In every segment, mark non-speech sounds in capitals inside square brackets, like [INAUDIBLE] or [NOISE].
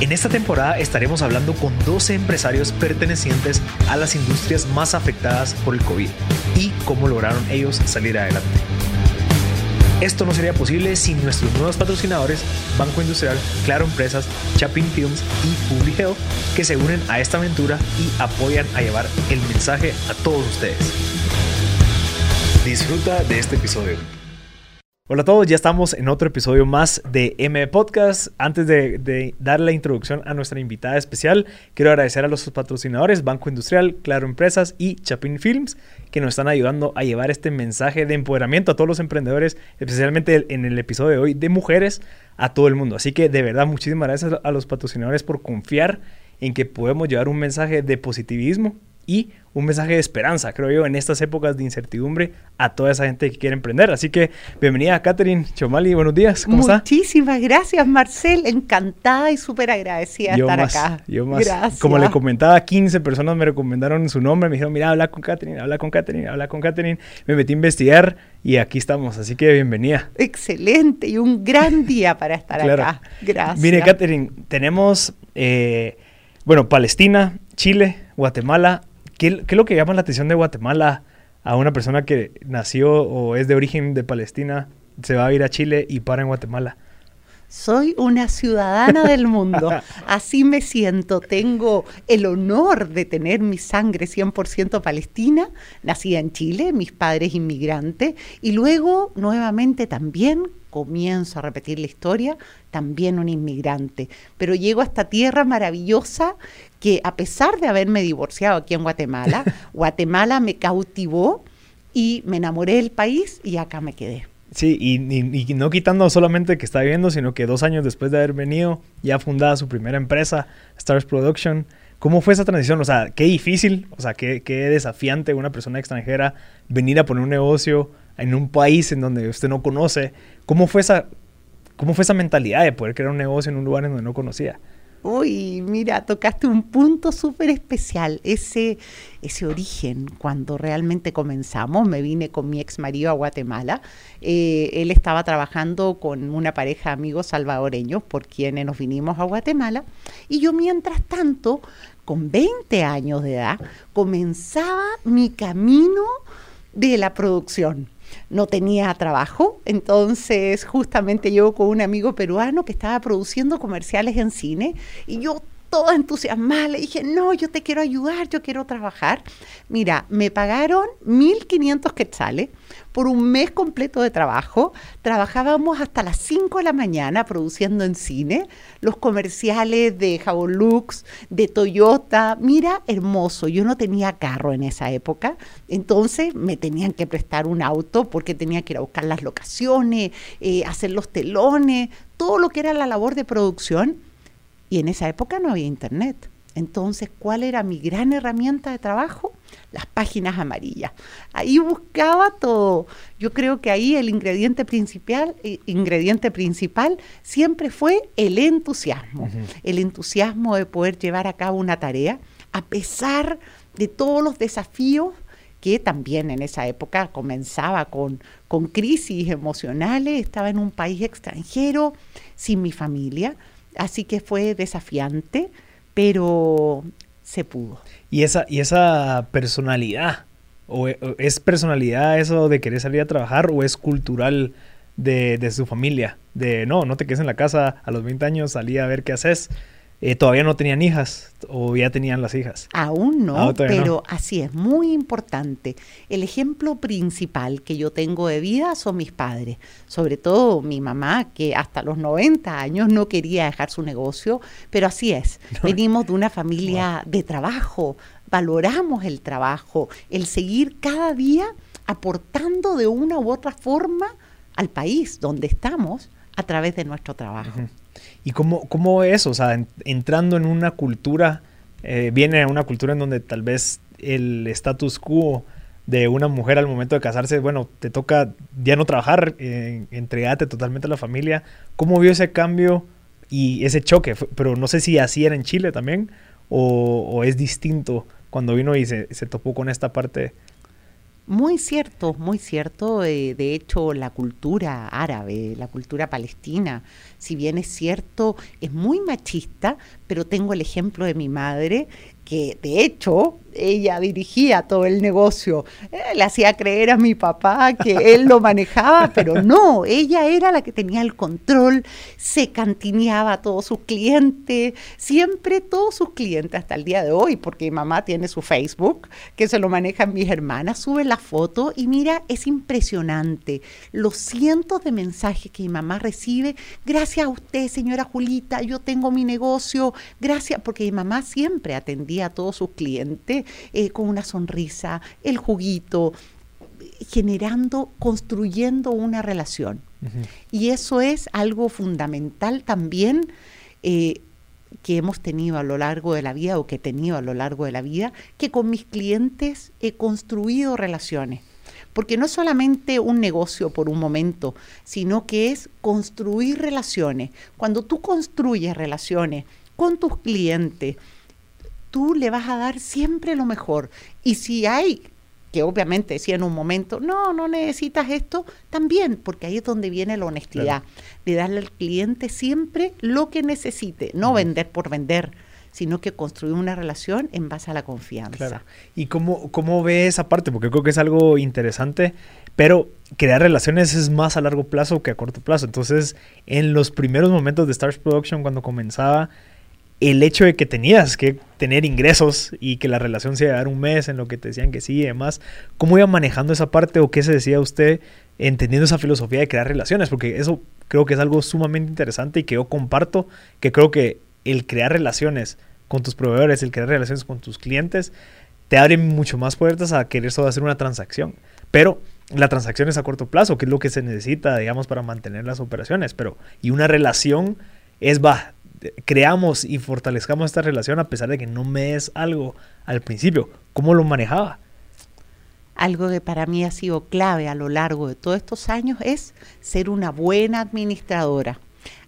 En esta temporada estaremos hablando con 12 empresarios pertenecientes a las industrias más afectadas por el COVID y cómo lograron ellos salir adelante. Esto no sería posible sin nuestros nuevos patrocinadores Banco Industrial, Claro Empresas, Chapin Films y Public Health que se unen a esta aventura y apoyan a llevar el mensaje a todos ustedes. Disfruta de este episodio. Hola a todos, ya estamos en otro episodio más de M Podcast. Antes de, de, dar la introducción a nuestra invitada especial, quiero agradecer a los patrocinadores Banco Industrial, Claro Empresas y Chapin Films, que nos están ayudando a llevar este mensaje de empoderamiento a todos los emprendedores, especialmente en el episodio de hoy de mujeres, a todo el mundo. Así que de verdad, muchísimas gracias a los patrocinadores por confiar en que podemos llevar un mensaje de positivismo y un mensaje de esperanza, creo yo, en estas épocas de incertidumbre a toda esa gente que quiere emprender. Así que bienvenida, Catherine Chomali, buenos días, ¿cómo está? Muchísimas gracias, Marcel, encantada y súper agradecida de estar más, acá. Yo más, gracias. como le comentaba, 15 personas me recomendaron su nombre, me dijeron, mira, habla con Catherine, habla con Catherine, habla con Catherine. Me metí a investigar y aquí estamos, así que bienvenida. Excelente y un gran día para estar [LAUGHS] claro. acá. Gracias. Mire, Catherine, tenemos, eh, bueno, Palestina, Chile, Guatemala, ¿Qué, ¿Qué, es lo que llama la atención de Guatemala a una persona que nació o es de origen de Palestina, se va a ir a Chile y para en Guatemala? Soy una ciudadana del mundo, [LAUGHS] así me siento. Tengo el honor de tener mi sangre 100% palestina, nacida en Chile, mis padres inmigrantes, y luego nuevamente también comienzo a repetir la historia, también un inmigrante. Pero llego a esta tierra maravillosa que a pesar de haberme divorciado aquí en Guatemala, [LAUGHS] Guatemala me cautivó y me enamoré del país y acá me quedé. Sí, y, y, y, no quitando solamente que está viviendo, sino que dos años después de haber venido, ya fundada su primera empresa, Stars Production. ¿Cómo fue esa transición? O sea, qué difícil, o sea, qué, qué desafiante una persona extranjera venir a poner un negocio en un país en donde usted no conoce. ¿Cómo fue esa, cómo fue esa mentalidad de poder crear un negocio en un lugar en donde no conocía? Uy, mira, tocaste un punto súper especial, ese, ese origen, cuando realmente comenzamos, me vine con mi ex marido a Guatemala, eh, él estaba trabajando con una pareja de amigos salvadoreños por quienes nos vinimos a Guatemala, y yo mientras tanto, con 20 años de edad, comenzaba mi camino de la producción no tenía trabajo, entonces justamente yo con un amigo peruano que estaba produciendo comerciales en cine y yo toda entusiasmada le dije, no, yo te quiero ayudar, yo quiero trabajar. Mira, me pagaron 1.500 quetzales por un mes completo de trabajo. Trabajábamos hasta las 5 de la mañana produciendo en cine los comerciales de Jabón Lux, de Toyota. Mira, hermoso. Yo no tenía carro en esa época, entonces me tenían que prestar un auto porque tenía que ir a buscar las locaciones, eh, hacer los telones, todo lo que era la labor de producción y en esa época no había internet. Entonces, ¿cuál era mi gran herramienta de trabajo? Las páginas amarillas. Ahí buscaba todo. Yo creo que ahí el ingrediente principal, eh, ingrediente principal siempre fue el entusiasmo. Uh -huh. El entusiasmo de poder llevar a cabo una tarea a pesar de todos los desafíos que también en esa época comenzaba con, con crisis emocionales, estaba en un país extranjero, sin mi familia, así que fue desafiante, pero se pudo. Y esa, y esa personalidad, o es personalidad eso de querer salir a trabajar o es cultural de, de su familia? De no, no te quedes en la casa, a los 20 años salí a ver qué haces. Eh, todavía no tenían hijas o ya tenían las hijas. Aún no, ah, pero no. así es, muy importante. El ejemplo principal que yo tengo de vida son mis padres, sobre todo mi mamá, que hasta los 90 años no quería dejar su negocio, pero así es. [LAUGHS] No. Venimos de una familia wow. de trabajo, valoramos el trabajo, el seguir cada día aportando de una u otra forma al país donde estamos a través de nuestro trabajo. Uh -huh. ¿Y cómo, cómo es? O sea, en, entrando en una cultura eh, viene a una cultura en donde tal vez el status quo de una mujer al momento de casarse, bueno, te toca ya no trabajar, eh, entregarte totalmente a la familia. ¿Cómo vio ese cambio y ese choque? Pero no sé si así era en Chile también o, es distinto cuando vino y se, se topó con esta parte muy cierto, muy cierto. Eh, de hecho, la cultura árabe, la cultura palestina, si bien es cierto, es muy machista, pero tengo el ejemplo de mi madre, que de hecho ella dirigía todo el negocio. Eh, le hacía creer a mi papá que [LAUGHS] él lo manejaba, pero no, ella era la que tenía el control, se cantineaba a todos sus clientes, siempre todos sus clientes hasta el día de hoy, porque mi mamá tiene su Facebook, que se lo manejan mis hermanas, sube la foto y mira, es impresionante los cientos de mensajes que mi mamá recibe. Gracias a usted, señora Julita, yo tengo mi negocio, gracias, porque mi mamá siempre atendía a todos sus clientes eh, con una sonrisa, el juguito, generando, construyendo una relación. Y eso es algo fundamental también eh, que hemos tenido a lo largo de la vida o que he tenido a lo largo de la vida, que con mis clientes he construido relaciones. Porque no es solamente un negocio por un momento, sino que es construir relaciones. Cuando tú construyes relaciones con tus clientes, tú le vas a dar siempre lo mejor. Y si hay, que obviamente si en un momento, no, no necesitas esto, también, porque ahí es donde viene la honestidad, de darle al cliente siempre lo que necesite, no vender por vender sino que construir una relación en base a la confianza. ¿Y cómo, cómo ve esa parte? Porque creo que es algo interesante, pero crear relaciones es más a largo plazo que a corto plazo. Entonces, en los primeros momentos de Stars Production, cuando comenzaba, el hecho de que tenías que tener ingresos y que la relación se iba a dar un mes en lo que te decían que sí y demás, ¿cómo iba manejando esa parte o qué se decía usted entendiendo esa filosofía de crear relaciones? Porque eso creo que es algo sumamente interesante y que yo comparto, que creo que el crear relaciones con tus proveedores, el crear relaciones con tus clientes, te abre mucho más puertas a querer solo hacer una transacción. Pero la transacción es a corto plazo, que es lo que se necesita, digamos, para mantener las operaciones. Pero, y una relación es, va, creamos y fortalezcamos esta relación a pesar de que no me des algo al principio. ¿Cómo lo manejaba? Algo que para mí ha sido clave a lo largo de todos estos años es ser una buena administradora.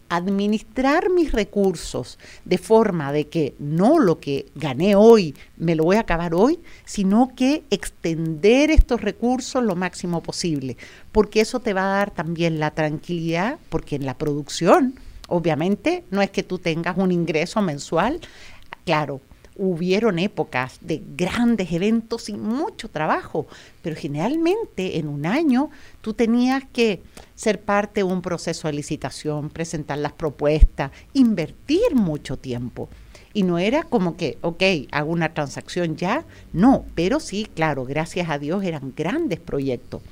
Administrar mis recursos de forma de que no lo que gané hoy me lo voy a acabar hoy, sino que extender estos recursos lo máximo posible, porque eso te va a dar también la tranquilidad, porque en la producción Obviamente no es que tú tengas un ingreso mensual, claro, hubieron épocas de grandes eventos y mucho trabajo, pero generalmente en un año tú tenías que ser parte de un proceso de licitación, presentar las propuestas, invertir mucho tiempo. Y no era como que, ok, hago una transacción ya, no, pero sí, claro, gracias a Dios eran grandes proyectos.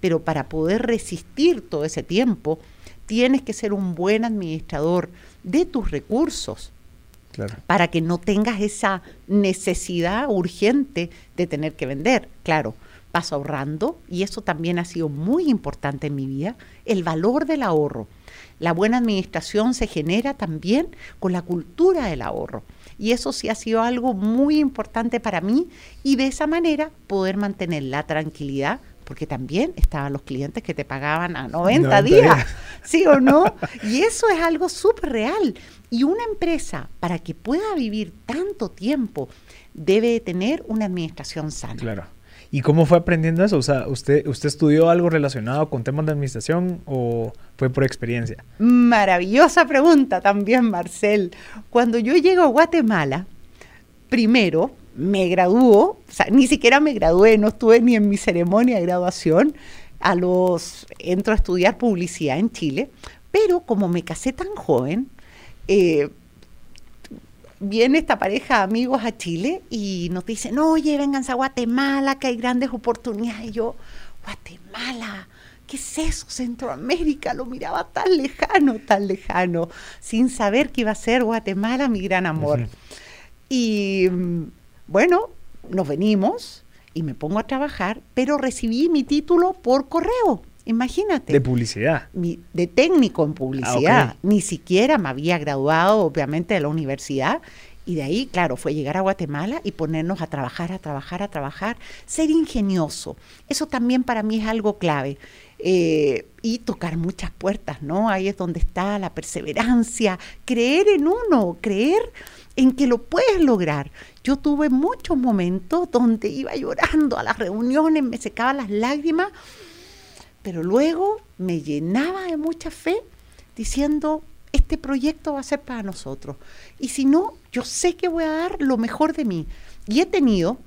Pero para poder resistir todo ese tiempo, tienes que ser un buen administrador de tus recursos para que no tengas esa necesidad urgente de tener que vender. Claro, vas ahorrando y eso también ha sido muy importante en mi vida, el valor del ahorro. La buena administración se genera también con la cultura del ahorro. Y eso sí ha sido algo muy importante para mí y de esa manera poder mantener la tranquilidad porque también estaban los clientes que te pagaban a 90, días, [LAUGHS] ¿sí o no? Y eso es algo súper real. Y una empresa, para que pueda vivir tanto tiempo, debe tener una administración sana. Claro. ¿Y cómo fue aprendiendo eso? O sea, ¿usted, ¿usted estudió algo relacionado con temas de administración o fue por experiencia? Maravillosa pregunta también, Marcel. Cuando yo llego a Guatemala, primero, me graduó, o sea, ni siquiera me gradué, no estuve ni en mi ceremonia de graduación, a los, entro a estudiar publicidad en Chile, pero como me casé tan joven, eh, viene esta pareja de amigos a Chile y nos dicen, oye, vénganse a Guatemala, que hay grandes oportunidades. Y yo, Guatemala, ¿qué es eso? Centroamérica, lo miraba tan lejano, tan lejano, sin saber que iba a ser Guatemala mi gran amor. Y mm, bueno, nos venimos y me pongo a trabajar, pero recibí mi título por correo. Imagínate. De publicidad. de técnico en publicidad. Ah, Ni siquiera me había graduado, obviamente, de la universidad. Y de ahí, claro, fue llegar a Guatemala y ponernos a trabajar, a trabajar, a trabajar, ser ingenioso. Eso también para mí es algo clave. Eh, y tocar muchas puertas, ¿no? Ahí es donde está la perseverancia, creer en uno, creer en que lo puedes lograr. Yo tuve muchos momentos donde iba llorando a las reuniones, me secaba las lágrimas, pero luego me llenaba de mucha fe diciendo, este proyecto va a ser para nosotros. Y si no, yo sé que voy a dar lo mejor de mí. Y he tenido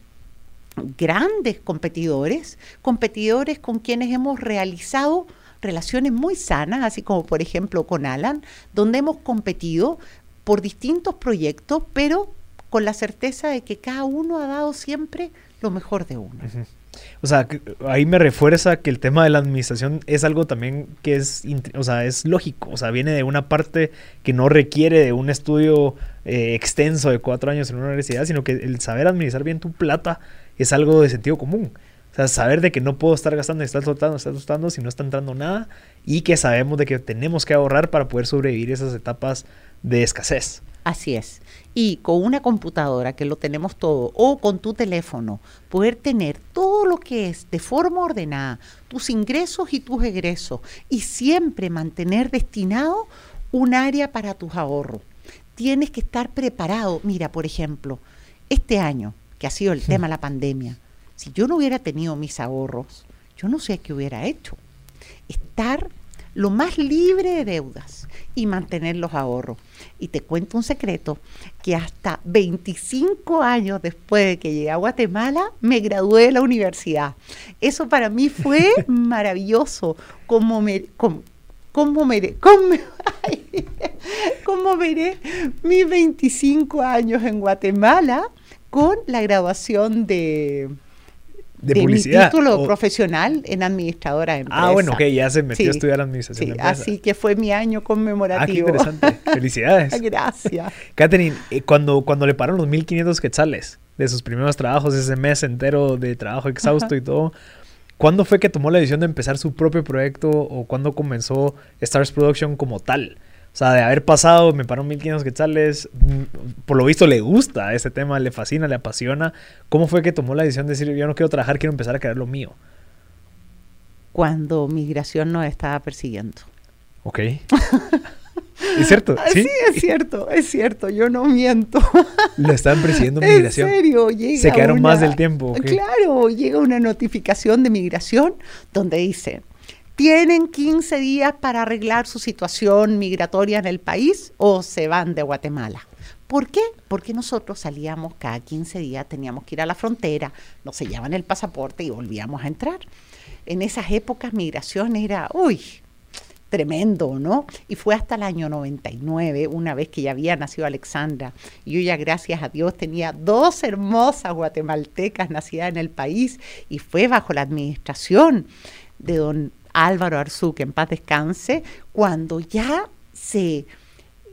grandes competidores, competidores con quienes hemos realizado relaciones muy sanas, así como por ejemplo con Alan, donde hemos competido por distintos proyectos, pero con la certeza de que cada uno ha dado siempre lo mejor de uno. O sea, ahí me refuerza que el tema de la administración es algo también que es, o sea, es lógico, o sea, viene de una parte que no requiere de un estudio eh, extenso de cuatro años en una universidad, sino que el saber administrar bien tu plata es algo de sentido común. O sea, saber de que no puedo estar gastando, estar soltando, estar soltando si no está entrando nada y que sabemos de que tenemos que ahorrar para poder sobrevivir esas etapas de escasez. Así es. Y con una computadora, que lo tenemos todo, o con tu teléfono, poder tener todo lo que es de forma ordenada, tus ingresos y tus egresos, y siempre mantener destinado un área para tus ahorros. Tienes que estar preparado. Mira, por ejemplo, este año, que ha sido el tema de la pandemia, si yo no hubiera tenido mis ahorros, yo no sé qué hubiera hecho. Estar lo más libre de deudas y mantener los ahorros. Y te cuento un secreto, que hasta 25 años después de que llegué a Guatemala, me gradué de la universidad. Eso para mí fue [LAUGHS] maravilloso, como me... Como, ¿Cómo veré, cómo, cómo veré mis 25 años en Guatemala con la graduación de, de, mi publicidad. título o- profesional en administradora de empresa. Ah, bueno, ok, ya se metió Sí, a estudiar administración Sí, de empresas. así que fue mi año Ah, qué conmemorativo. interesante. [LAUGHS] Felicidades. [LAUGHS] Gracias. Catherine, eh, cuando, cuando le pararon los 1500 quetzales de sus primeros trabajos, ese mes entero de trabajo exhausto y todo, ¿cuándo fue que tomó la decisión de empezar su propio proyecto o cuándo comenzó Stars Production como tal? O sea, de haber pasado, me pararon 1500 quetzales, mm, por lo visto le gusta ese tema, le fascina, le apasiona. ¿Cómo fue que tomó la decisión de decir, yo no quiero trabajar, quiero empezar a crear lo mío? Cuando migración nos estaba persiguiendo. Ok. ¿Es cierto? [LAUGHS] Ah, Sí. Sí, es cierto, es cierto, yo no miento. [LAUGHS] Lo estaban persiguiendo [LAUGHS] En migración. serio, llega Se quedaron una- más del tiempo. ¿o qué? Claro, llega una notificación de migración donde dice, tienen 15 días para arreglar su situación migratoria en el país o se van de Guatemala. ¿Por qué? Porque nosotros salíamos cada 15 días, teníamos que ir a la frontera, nos sellaban el pasaporte y volvíamos a entrar. En esas épocas migración era, uy, tremendo, ¿no? Y fue hasta el año 99, una vez que ya había nacido Alexandra, y yo ya gracias a Dios tenía dos hermosas guatemaltecas nacidas en el país, y fue bajo la administración de don Álvaro Arzú, que en paz descanse, cuando ya se,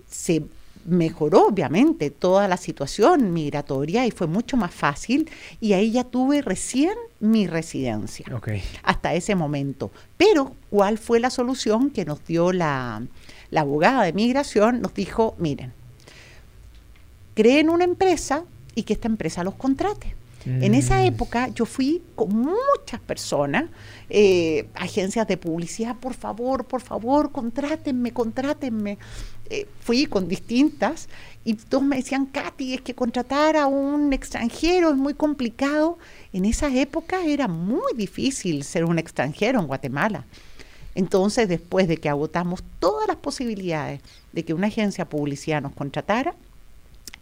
se mejoró obviamente toda la situación migratoria y fue mucho más fácil, y ahí ya tuve recién mi residencia hasta ese momento. Pero, ¿cuál fue la solución que nos dio la, la abogada de migración? Nos dijo, miren, creen una empresa y que esta empresa los contrate. En esa Mm. época yo fui con muchas personas, eh, agencias de publicidad, por favor, por favor, contrátenme, contrátenme. Eh, fui con distintas y todos me decían, Katy, es que contratar a un extranjero es muy complicado. En esa época era muy difícil ser un extranjero en Guatemala. Entonces, después de que agotamos todas las posibilidades de que una agencia de publicidad nos contratara,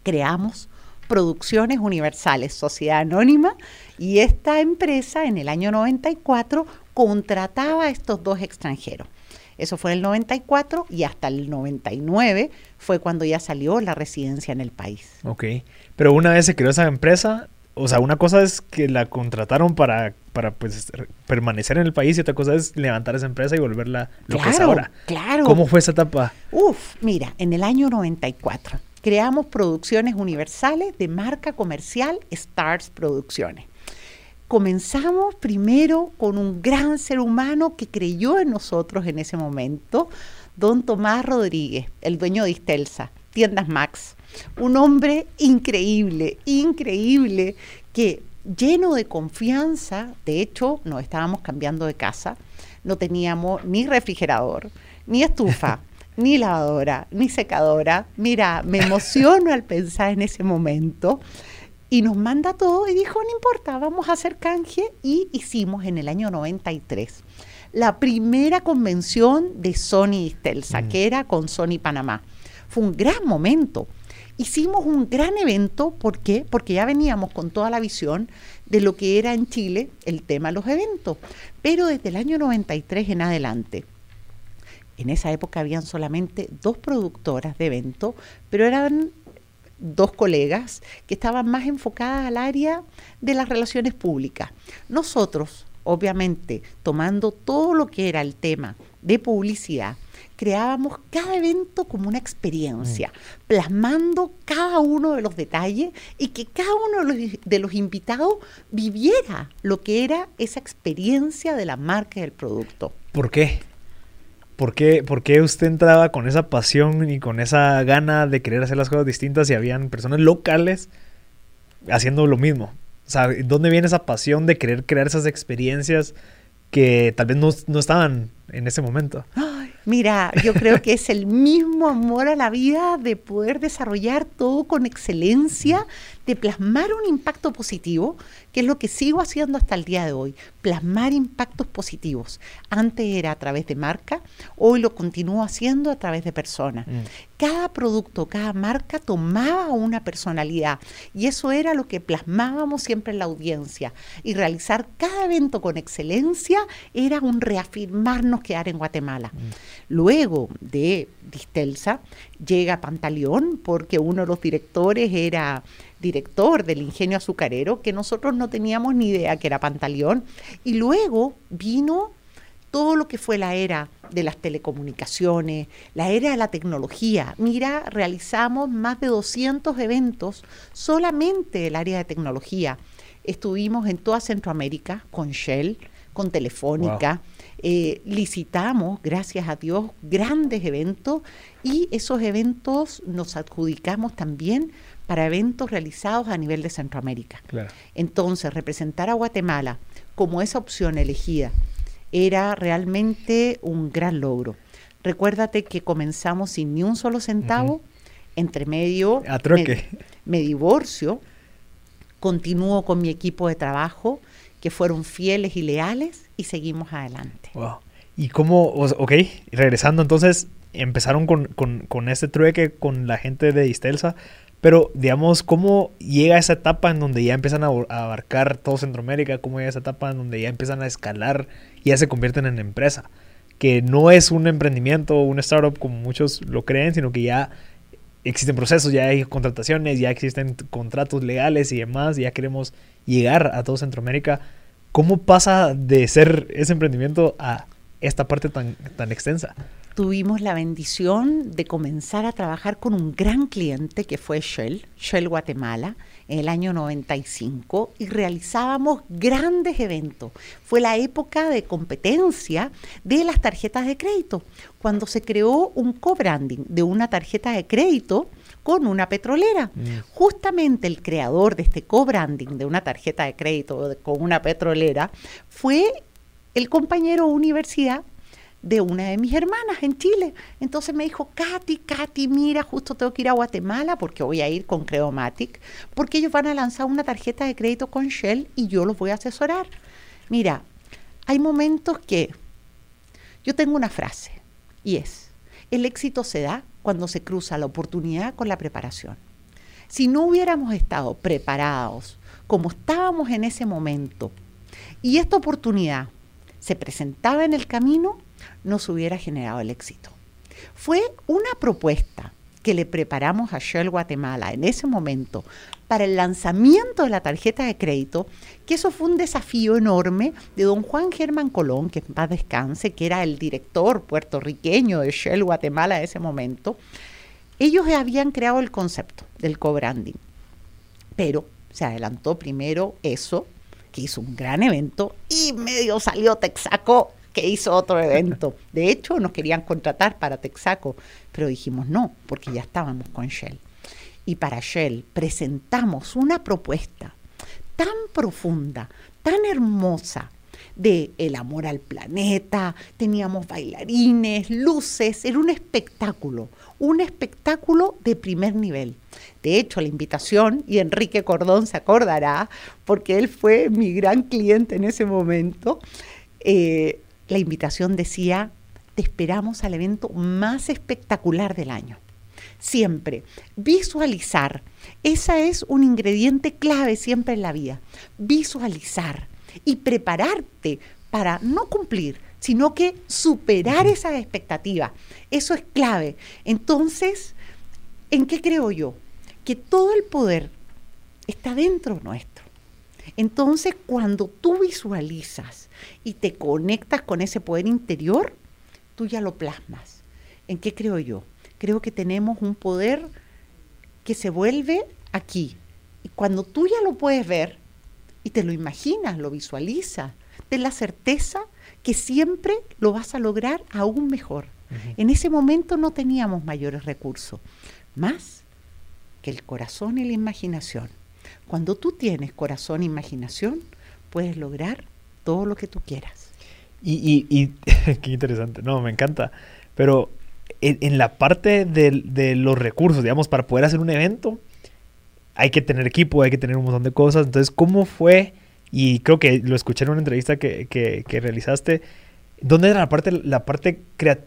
creamos Producciones Universales, Sociedad Anónima, y esta empresa en el año 94 contrataba a estos dos extranjeros. Eso fue en el 94 y hasta el 99 fue cuando ya salió la residencia en el país. Ok. Pero una vez se creó esa empresa, o sea, una cosa es que la contrataron para, para pues, permanecer en el país y otra cosa es levantar esa empresa y volverla lo que es Claro, ahora. claro. ¿Cómo fue esa etapa? Uf, mira, en el año 94 creamos Producciones Universales de marca comercial Stars Producciones. Comenzamos primero con un gran ser humano que creyó en nosotros en ese momento, don Tomás Rodríguez, el dueño de Istelsa, Tiendas Max. Un hombre increíble, increíble, que lleno de confianza, de hecho, nos estábamos cambiando de casa, no teníamos ni refrigerador, ni estufa, [LAUGHS] ni lavadora, ni secadora. Mira, me emociono al pensar en ese momento. Y nos manda todo y dijo, no importa, vamos a hacer canje. Y hicimos en el año 93 la primera convención de Sony Stelsa, mm. que era con Sony Panamá. Fue un gran momento. Hicimos un gran evento, ¿por qué? Porque ya veníamos con toda la visión de lo que era en Chile el tema de los eventos. Pero desde el año 93 en adelante, en esa época habían solamente dos productoras de eventos, pero eran dos colegas que estaban más enfocadas al área de las relaciones públicas. Nosotros, obviamente, tomando todo lo que era el tema de publicidad, creábamos cada evento como una experiencia, mm. plasmando cada uno de los detalles y que cada uno de los, de los, invitados viviera lo que era esa experiencia de la marca y del producto. ¿Por qué? ¿Por qué, ¿Por qué usted entraba con esa pasión y con esa gana de querer hacer las cosas distintas y habían personas locales haciendo lo mismo? O sea, ¿dónde viene esa pasión de querer crear esas experiencias que tal vez no, no estaban en ese momento? Mira, yo creo que es el mismo amor a la vida de poder desarrollar todo con excelencia, de plasmar un impacto positivo, que es lo que sigo haciendo hasta el día de hoy, plasmar impactos positivos. Antes era a través de marca, hoy lo continúo haciendo a través de personas. Mm. Cada producto, cada marca tomaba una personalidad y eso era lo que plasmábamos siempre en la audiencia. Y realizar cada evento con excelencia era un reafirmarnos quedar en Guatemala. Mm. Luego de Distelsa llega Pantaleón porque uno de los directores era director del ingenio azucarero, que nosotros no teníamos ni idea que era Pantaleón. Y luego vino todo lo que fue la era de las telecomunicaciones, la era de la tecnología. Mira, realizamos más de 200 eventos solamente del área de tecnología. Estuvimos en toda Centroamérica con Shell, con Telefónica. Eh, licitamos, gracias a Dios, grandes eventos y esos eventos nos adjudicamos también para eventos realizados a nivel de Centroamérica. Entonces, representar a Guatemala como esa opción elegida era realmente un gran logro. Recuérdate que comenzamos sin ni un solo centavo, entre medio a troque. Me, divorcio, continúo con mi equipo de trabajo, que fueron fieles y leales, y seguimos adelante. Wow. ¿Y cómo, ok, regresando entonces, empezaron con, con, con este trueque con la gente de Istelsa, pero, digamos, ¿cómo llega esa etapa en donde ya empiezan a, abarcar todo Centroamérica? ¿Cómo llega esa etapa en donde ya empiezan a escalar y ya se convierten en empresa? Que no es un emprendimiento un startup como muchos lo creen, sino que ya existen procesos, ya hay contrataciones, ya existen contratos legales y demás, ya queremos llegar a todo Centroamérica. ¿Cómo pasa de ser ese emprendimiento a esta parte tan, tan extensa? Tuvimos la bendición de comenzar a trabajar con un gran cliente que fue Shell, Shell Guatemala, en el año 95 y realizábamos grandes eventos. Fue la época de competencia de las tarjetas de crédito, cuando se creó un co-branding de una tarjeta de crédito con una petrolera. Mm. Justamente el creador de este co-branding de una tarjeta de crédito con una petrolera fue el compañero universidad de una de mis hermanas en Chile. Entonces me dijo, Katy, Katy, mira, justo tengo que ir a Guatemala porque voy a ir con Creomatic, porque ellos van a lanzar una tarjeta de crédito con Shell y yo los voy a asesorar. Mira, hay momentos que yo tengo una frase y es, el éxito se da cuando se cruza la oportunidad con la preparación. Si no hubiéramos estado preparados como estábamos en ese momento y esta oportunidad se presentaba en el camino, nos hubiera generado el éxito. Fue una propuesta que le preparamos a Shell Guatemala en ese momento para el lanzamiento de la tarjeta de crédito, que eso fue un desafío enorme de don Juan Germán Colón, que en paz descanse, que era el director puertorriqueño de Shell Guatemala en ese momento. Ellos habían creado el concepto del co-branding, pero se adelantó primero eso, que hizo un gran evento, y medio salió Texaco que hizo otro evento. De hecho, nos querían contratar para Texaco, pero dijimos no, porque ya estábamos con Shell. y para Shell presentamos una propuesta tan profunda, tan hermosa, de el amor al planeta, teníamos bailarines, luces, era un espectáculo, un espectáculo de primer nivel. De hecho, la invitación, y Enrique Cordón se acordará, porque él fue mi gran cliente en ese momento, eh, la invitación decía, te esperamos al evento más espectacular del año. Siempre, visualizar. Esa es un ingrediente clave siempre en la vida. Visualizar y prepararte para no cumplir, sino que superar esas expectativas. Eso es clave. Entonces, ¿en qué creo yo? Que todo el poder está dentro nuestro. Entonces, cuando tú visualizas y te conectas con ese poder interior, tú ya lo plasmas. ¿En qué creo yo? Creo que tenemos un poder que se vuelve aquí. Y cuando tú ya lo puedes ver y te lo imaginas, lo visualizas, ten la certeza que siempre lo vas a lograr aún mejor. En ese momento no teníamos mayores recursos, más que el corazón y la imaginación. Cuando tú tienes corazón e imaginación, puedes lograr todo lo que tú quieras. Y, y, [LAUGHS] qué interesante, no, me encanta. Pero en, la parte de, los recursos, digamos, para poder hacer un evento, hay que tener equipo, hay que tener un montón de cosas. Entonces, ¿cómo fue? Y creo que lo escuché en una entrevista que, realizaste. ¿Dónde era la parte,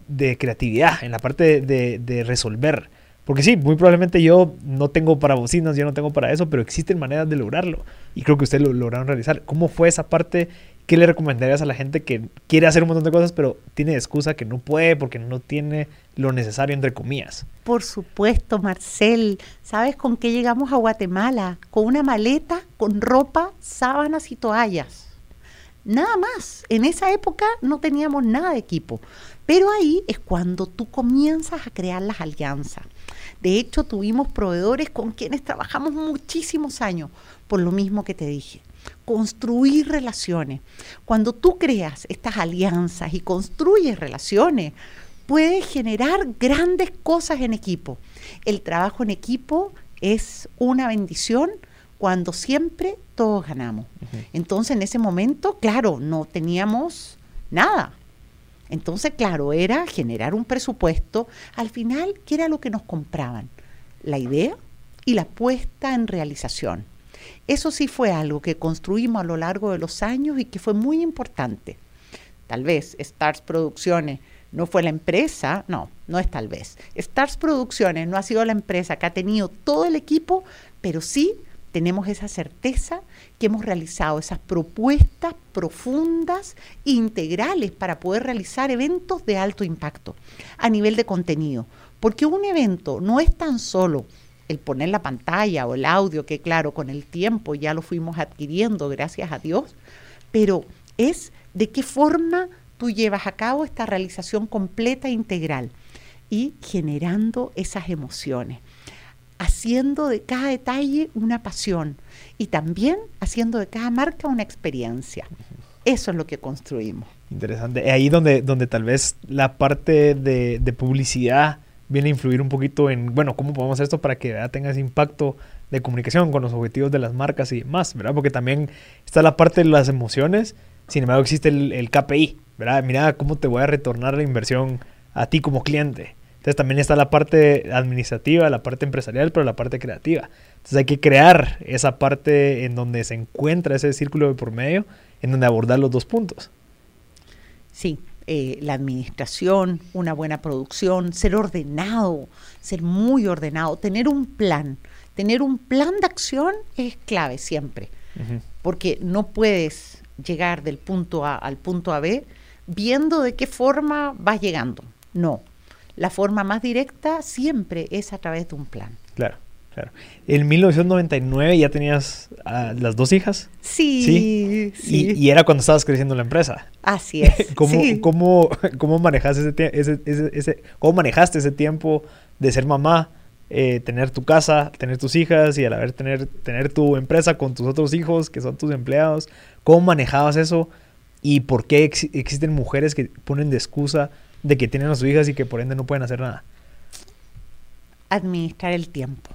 de creatividad, en la parte de resolver? Porque sí, muy probablemente yo no tengo para bocinas, yo no tengo para eso, pero existen maneras de lograrlo. Y creo que ustedes lo lograron realizar. ¿Cómo fue esa parte? ¿Qué le recomendarías a la gente que quiere hacer un montón de cosas, pero tiene excusa que no puede porque no tiene lo necesario, entre comillas? Por supuesto, Marcel. ¿Sabes con qué llegamos a Guatemala? Con una maleta, con ropa, sábanas y toallas. Nada más. En esa época no teníamos nada de equipo. Pero ahí es cuando tú comienzas a crear las alianzas. De hecho, tuvimos proveedores con quienes trabajamos muchísimos años, por lo mismo que te dije. Construir relaciones. Cuando tú creas estas alianzas y construyes relaciones, puedes generar grandes cosas en equipo. El trabajo en equipo es una bendición cuando siempre todos ganamos. Entonces, en ese momento, claro, no teníamos nada entonces, claro, era generar un presupuesto. Al final, ¿qué era lo que nos compraban? La idea y la puesta en realización. Eso sí fue algo que construimos a lo largo de los años y que fue muy importante. Tal vez Stars Producciones no fue la empresa, no, no es tal vez. Stars Producciones no ha sido la empresa que ha tenido todo el equipo, pero sí tenemos esa certeza que hemos realizado esas propuestas profundas e integrales para poder realizar eventos de alto impacto a nivel de contenido. Porque un evento no es tan solo el poner la pantalla o el audio, que claro, con el tiempo ya lo fuimos adquiriendo, gracias a Dios, pero es de qué forma tú llevas a cabo esta realización completa e integral y generando esas emociones haciendo de cada detalle una pasión y también haciendo de cada marca una experiencia. Eso es lo que construimos. Interesante. Ahí donde, donde tal vez la parte de, de publicidad viene a influir un poquito en, bueno, cómo podemos hacer esto para que tenga ese impacto de comunicación con los objetivos de las marcas y demás, ¿verdad? Porque también está la parte de las emociones, sin embargo existe el, el KPI, ¿verdad? Mira cómo te voy a retornar la inversión a ti como cliente. Entonces también está la parte administrativa, la parte empresarial, pero la parte creativa. Entonces hay que crear esa parte en donde se encuentra ese círculo de por medio, en donde abordar los dos puntos. Sí, eh, la administración, una buena producción, ser ordenado, ser muy ordenado, tener un plan. Tener un plan de acción es clave siempre, porque no puedes llegar del punto A al punto A B viendo de qué forma vas llegando. No, la forma más directa siempre es a través de un plan. Claro. Claro. En 1999 ya tenías las dos hijas. Sí. ¿Sí? Y, era cuando estabas creciendo la empresa. Así es. [LAUGHS] ¿Cómo, cómo, cómo, manejaste ese, ese, ese, ¿Cómo manejaste ese tiempo de ser mamá, eh, tener tu casa, tener tus hijas y a la vez tener, tener tu empresa con tus otros hijos que son tus empleados? ¿Cómo manejabas eso? ¿Y por qué existen mujeres que ponen de excusa de que tienen a sus hijas y que por ende no pueden hacer nada? Administrar el tiempo.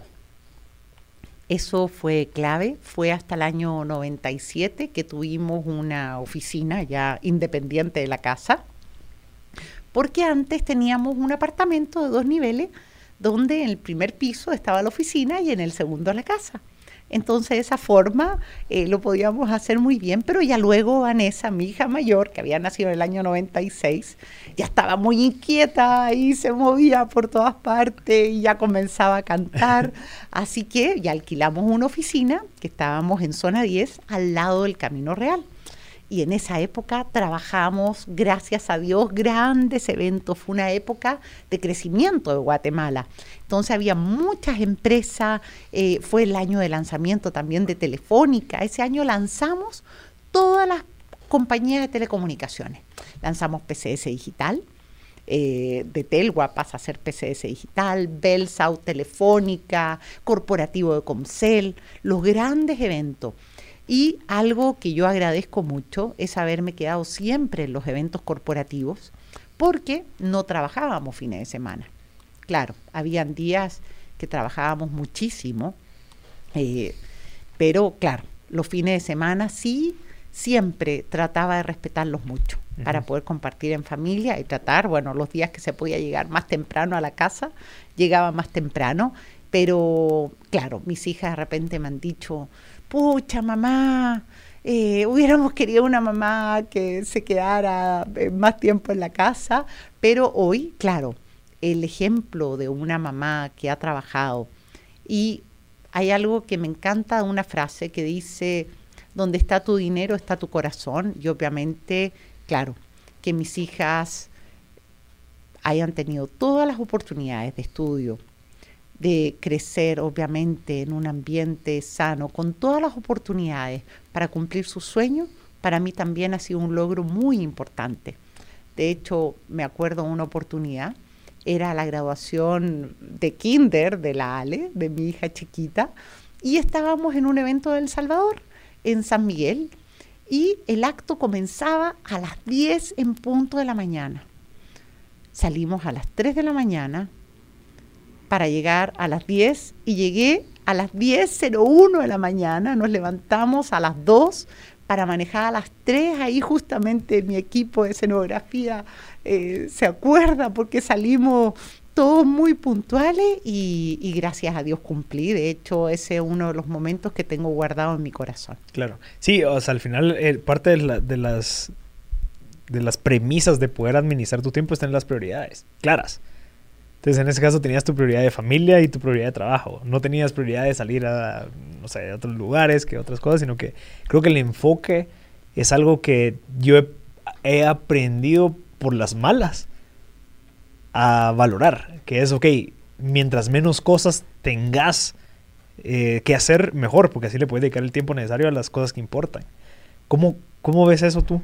Eso fue clave, fue hasta el año 97 que tuvimos una oficina ya independiente de la casa, porque antes teníamos un apartamento de dos niveles donde en el primer piso estaba la oficina y en el segundo la casa. Entonces, de esa forma eh, lo podíamos hacer muy bien, pero ya luego Vanessa, mi hija mayor, que había nacido en el año 96, ya estaba muy inquieta y se movía por todas partes y ya comenzaba a cantar. [LAUGHS] Así que ya alquilamos una oficina que estábamos en zona 10 al lado del Camino Real y en esa época trabajamos, gracias a Dios, grandes eventos. Fue una época de crecimiento de Guatemala. Entonces había muchas empresas, eh, fue el año de lanzamiento también de Telefónica. Ese año lanzamos todas las compañías de telecomunicaciones. Lanzamos PCS Digital, eh, de Telgua pasa a ser PCS Digital, Belsau, Telefónica, Corporativo de Comcel, los grandes eventos. Y algo que yo agradezco mucho es haberme quedado siempre en los eventos corporativos porque no trabajábamos fines de semana. Claro, habían días que trabajábamos muchísimo, eh, pero claro, los fines de semana sí siempre trataba de respetarlos mucho para poder compartir en familia y tratar, bueno, los días que se podía llegar más temprano a la casa, llegaba más temprano, pero claro, mis hijas de repente me han dicho, pucha mamá, eh, hubiéramos querido una mamá que se quedara eh, más tiempo en la casa, pero hoy, claro, el ejemplo de una mamá que ha trabajado y hay algo que me encanta, una frase que dice, donde está tu dinero está tu corazón y obviamente, claro, que mis hijas hayan tenido todas las oportunidades de estudio, de crecer, obviamente, en un ambiente sano, con todas las oportunidades para cumplir sus sueños, para mí también ha sido un logro muy importante. De hecho, me acuerdo una oportunidad, era la graduación de kinder de la Ale, de mi hija chiquita, y estábamos en un evento de El Salvador, en San Miguel, y el acto comenzaba a las 10 en punto de la mañana. Salimos a las 3 de la mañana, para llegar a las 10 y llegué a las 10.01 de la mañana, nos levantamos a las 2 para manejar a las 3, ahí justamente mi equipo de escenografía eh, se acuerda porque salimos todos muy puntuales y, gracias a Dios cumplí. De hecho, ese es uno de los momentos que tengo guardado en mi corazón. Claro. Sí, o sea, al final eh, parte de, de, las, de las premisas de poder administrar tu tiempo están en las prioridades claras. Entonces, en ese caso tenías tu prioridad de familia y tu prioridad de trabajo. No tenías prioridad de salir a, no sé, a otros lugares que otras cosas, sino que creo que el enfoque es algo que yo he, aprendido por las malas a valorar. Que es, ok, mientras menos cosas tengas eh, que hacer, mejor, porque así le puedes dedicar el tiempo necesario a las cosas que importan. ¿Cómo, cómo ves eso tú?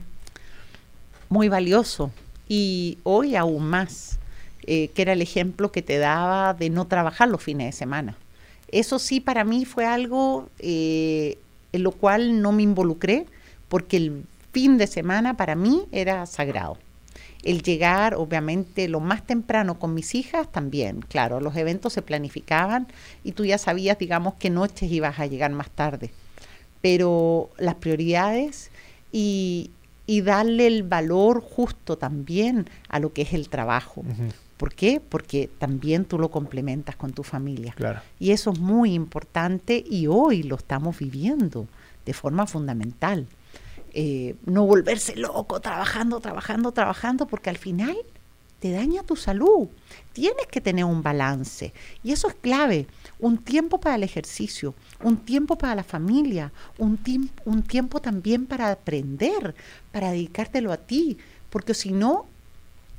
Muy valioso. Y hoy aún más eh, que era el ejemplo que te daba de no trabajar los fines de semana. Eso sí para mí fue algo eh, en lo cual no me involucré porque el fin de semana para mí era sagrado. El llegar, obviamente, lo más temprano con mis hijas también, claro, los eventos se planificaban y tú ya sabías, digamos, qué noches ibas a llegar más tarde. Pero las prioridades y, darle el valor justo también a lo que es el trabajo. ¿Por qué? Porque también tú lo complementas con tu familia. Y eso es muy importante y hoy lo estamos viviendo de forma fundamental. Eh, no volverse loco trabajando, trabajando, trabajando, porque al final te daña tu salud. Tienes que tener un balance. Y eso es clave. Un tiempo para el ejercicio, un tiempo para la familia, un, un tiempo también para aprender, para dedicártelo a ti, porque si no,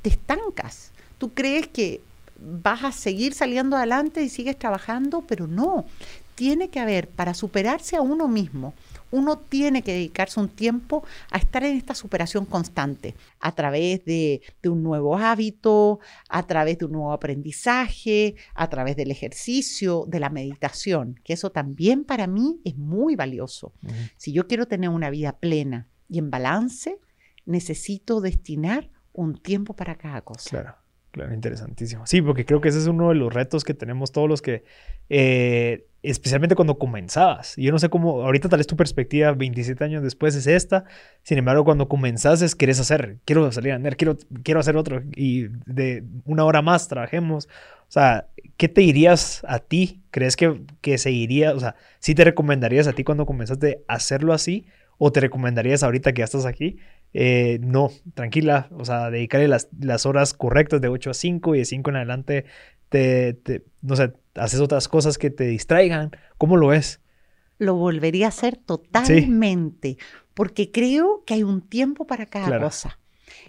te estancas tú crees que vas a seguir saliendo adelante y sigues trabajando, pero no. Tiene que haber, para superarse a uno mismo, uno tiene que dedicarse un tiempo a estar en esta superación constante, a través de, un nuevo hábito, a través de un nuevo aprendizaje, a través del ejercicio, de la meditación, que eso también para mí es muy valioso. Si yo quiero tener una vida plena y en balance, necesito destinar un tiempo para cada cosa. Claro. Claro, interesantísimo. Sí, porque creo que ese es uno de los retos que tenemos todos los que eh, especialmente cuando comenzabas. Yo no sé cómo, ahorita tal vez tu perspectiva 27 años después es esta, sin embargo, cuando comenzaste, querés hacer, quiero salir a andar, quiero, quiero hacer otro y de una hora más trabajemos. O sea, ¿qué te dirías a ti? ¿Crees que, que seguiría, o sea, sí te recomendarías a ti cuando comenzaste hacerlo así? ¿O te recomendarías ahorita que ya estás aquí? Eh, no, tranquila, o sea, dedicarle las, las, horas correctas de 8 a 5 y de 5 en adelante, te, te, no sé, haces otras cosas que te distraigan. ¿Cómo lo es? Lo volvería a hacer totalmente, porque creo que hay un tiempo para cada cosa.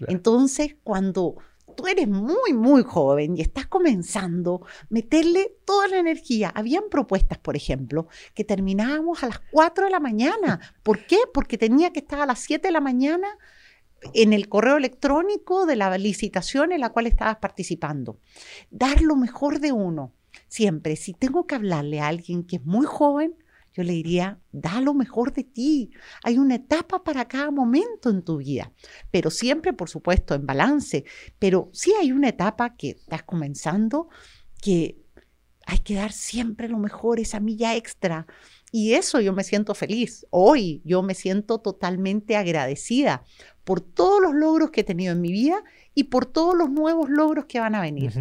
Entonces, cuando tú eres muy, muy joven y estás comenzando, meterle toda la energía. Habían propuestas, por ejemplo, que terminábamos a las 4 de la mañana. ¿Por qué? Porque tenía que estar a las 7 de la mañana en el correo electrónico de la licitación en la cual estabas participando. Dar lo mejor de uno. Siempre, si tengo que hablarle a alguien que es muy joven, yo le diría, da lo mejor de ti. Hay una etapa para cada momento en tu vida, pero siempre, por supuesto, en balance. Pero sí hay una etapa que estás comenzando que hay que dar siempre lo mejor, esa milla extra. Y eso yo me siento feliz. Hoy yo me siento totalmente agradecida por todos los logros que he tenido en mi vida y por todos los nuevos logros que van a venir.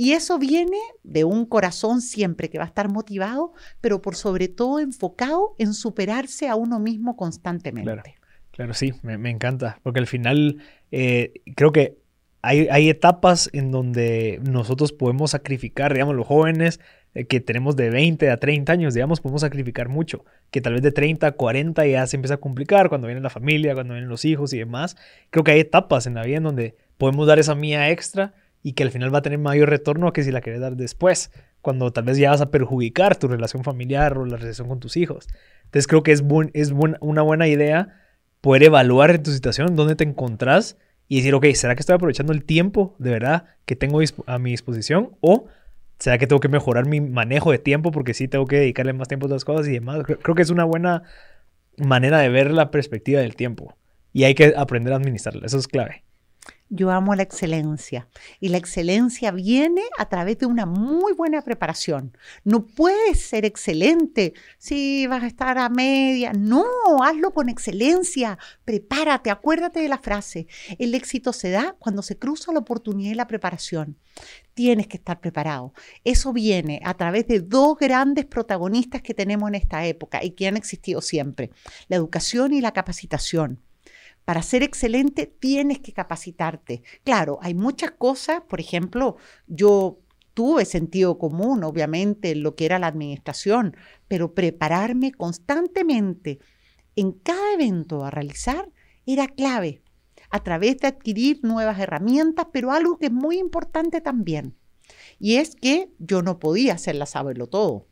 Y eso viene de un corazón siempre que va a estar motivado, pero por sobre todo enfocado en superarse a uno mismo constantemente. Claro, sí, me, encanta, porque al final eh, creo que hay, hay, etapas en donde nosotros podemos sacrificar, digamos, los jóvenes eh, que tenemos de 20 a 30 años, digamos, podemos sacrificar mucho, que tal vez de 30 a 40 ya se empieza a complicar cuando viene la familia, cuando vienen los hijos y demás. Creo que hay etapas en la vida en donde podemos dar esa mía extra y que al final va a tener mayor retorno que si la quieres dar después, cuando tal vez ya vas a perjudicar tu relación familiar o la relación con tus hijos. Entonces creo que es, es una buena idea poder evaluar en tu situación dónde te encontrás y decir, ok, ¿será que estoy aprovechando el tiempo de verdad que tengo a mi disposición? ¿O será que tengo que mejorar mi manejo de tiempo porque sí tengo que dedicarle más tiempo a otras cosas y demás? Creo que es una buena manera de ver la perspectiva del tiempo y hay que aprender a administrarla, eso es clave. Yo amo la excelencia y la excelencia viene a través de una muy buena preparación. No puedes ser excelente si vas a estar a media. No, hazlo con excelencia. Prepárate, acuérdate de la frase. El éxito se da cuando se cruza la oportunidad y la preparación. Tienes que estar preparado. Eso viene a través de dos grandes protagonistas que tenemos en esta época y que han existido siempre, la educación y la capacitación para ser excelente tienes que capacitarte. Claro, hay muchas cosas, por ejemplo, yo tuve sentido común, obviamente, en lo que era la administración, pero prepararme constantemente en cada evento a realizar era clave, a través de adquirir nuevas herramientas, pero algo que es muy importante también, y es que yo no podía hacerla saberlo todo.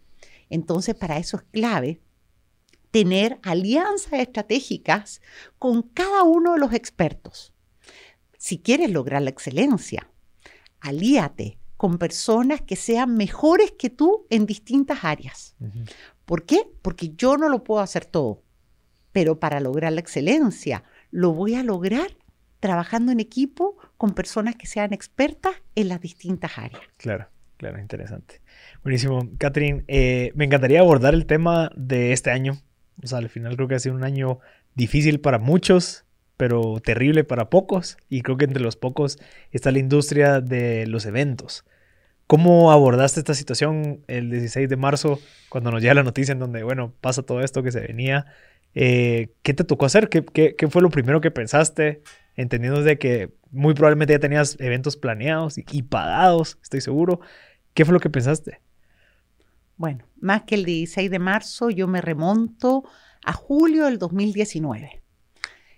Entonces, para eso es clave tener alianzas estratégicas con cada uno de los expertos. Si quieres lograr la excelencia, alíate con personas que sean mejores que tú en distintas áreas. ¿Por qué? Porque yo no lo puedo hacer todo, pero para lograr la excelencia lo voy a lograr trabajando en equipo con personas que sean expertas en las distintas áreas. Claro, claro, interesante. Buenísimo. Catherine, eh, me encantaría abordar el tema de este año, o sea, al final creo que ha sido un año difícil para muchos, pero terrible para pocos. Y creo que entre los pocos está la industria de los eventos. ¿Cómo abordaste esta situación el 16 de marzo cuando nos llega la noticia en donde, bueno, pasa todo esto que se venía? Eh, ¿Qué te tocó hacer? ¿Qué, ¿Qué, fue lo primero que pensaste? Entendiendo de que muy probablemente ya tenías eventos planeados y, y pagados, estoy seguro. ¿Qué fue lo que pensaste? Bueno, más que el 16 de marzo, yo me remonto a julio del 2019.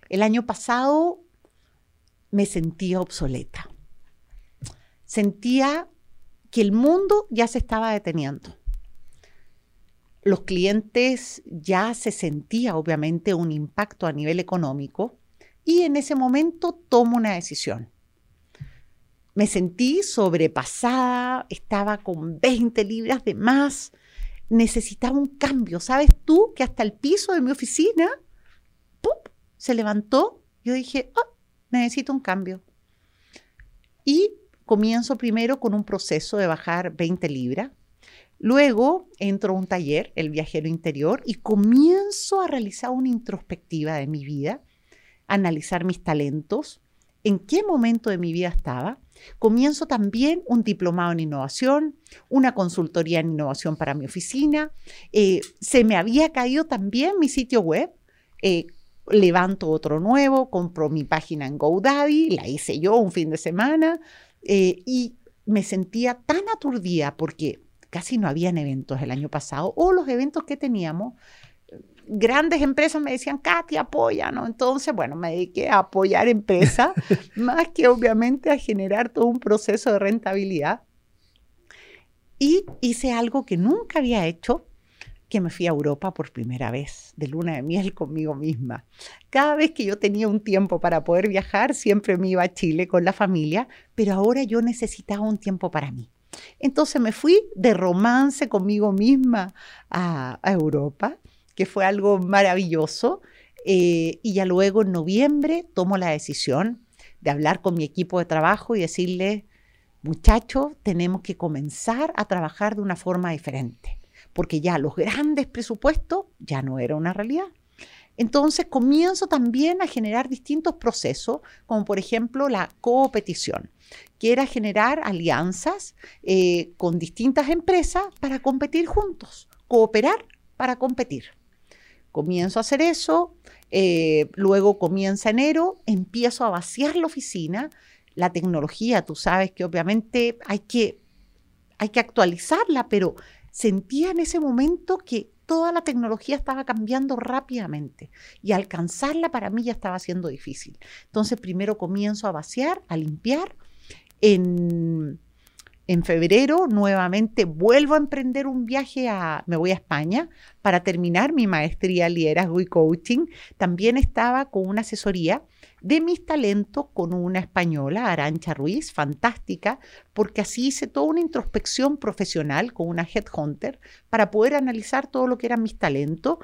El año pasado me sentía obsoleta. Sentía que el mundo ya se estaba deteniendo. Los clientes ya se sentía obviamente un impacto a nivel económico y en ese momento tomo una decisión. Me sentí sobrepasada, estaba con 20 libras de más, necesitaba un cambio. ¿Sabes tú que hasta el piso de mi oficina se levantó? Yo dije, oh, necesito un cambio. Y comienzo primero con un proceso de bajar 20 libras. Luego entro a un taller, El Viajero Interior, y comienzo a realizar una introspectiva de mi vida, analizar mis talentos, en qué momento de mi vida estaba. Comienzo también un diplomado en innovación, una consultoría en innovación para mi oficina. Eh, se me había caído también mi sitio web. Eh, levanto otro nuevo, compro mi página en GoDaddy, la hice yo un fin de semana eh, y me sentía tan aturdida porque casi no habían eventos el año pasado o los eventos que teníamos grandes empresas me decían, Katy, apoya, ¿no? Entonces, bueno, me dediqué a apoyar empresas, [LAUGHS] más que obviamente a generar todo un proceso de rentabilidad. Y hice algo que nunca había hecho, que me fui a Europa por primera vez, de luna de miel conmigo misma. Cada vez que yo tenía un tiempo para poder viajar, siempre me iba a Chile con la familia, pero ahora yo necesitaba un tiempo para mí. Entonces me fui de romance conmigo misma a, a Europa que fue algo maravilloso. Eh, y ya luego en noviembre tomo la decisión de hablar con mi equipo de trabajo y decirle, muchachos, tenemos que comenzar a trabajar de una forma diferente, porque ya los grandes presupuestos ya no era una realidad. Entonces comienzo también a generar distintos procesos, como por ejemplo la coopetición, que era generar alianzas eh, con distintas empresas para competir juntos, cooperar para competir. Comienzo a hacer eso, eh, luego comienza enero, empiezo a vaciar la oficina, la tecnología, tú sabes que obviamente hay que, hay que actualizarla, pero sentía en ese momento que toda la tecnología estaba cambiando rápidamente y alcanzarla para mí ya estaba siendo difícil. Entonces primero comienzo a vaciar, a limpiar. En, en febrero nuevamente vuelvo a emprender un viaje a, me voy a España para terminar mi maestría liderazgo y coaching. También estaba con una asesoría de mis talentos con una española, Arancha Ruiz, fantástica, porque así hice toda una introspección profesional con una headhunter para poder analizar todo lo que eran mis talentos.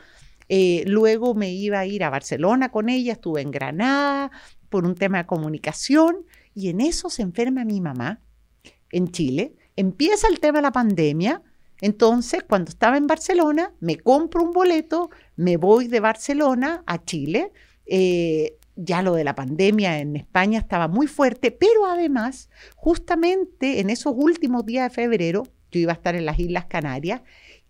Eh, luego me iba a ir a Barcelona con ella, estuve en Granada por un tema de comunicación y en eso se enferma mi mamá en Chile, empieza el tema de la pandemia, entonces cuando estaba en Barcelona, me compro un boleto, me voy de Barcelona a Chile, eh, ya lo de la pandemia en España estaba muy fuerte, pero además, justamente en esos últimos días de febrero, yo iba a estar en las Islas Canarias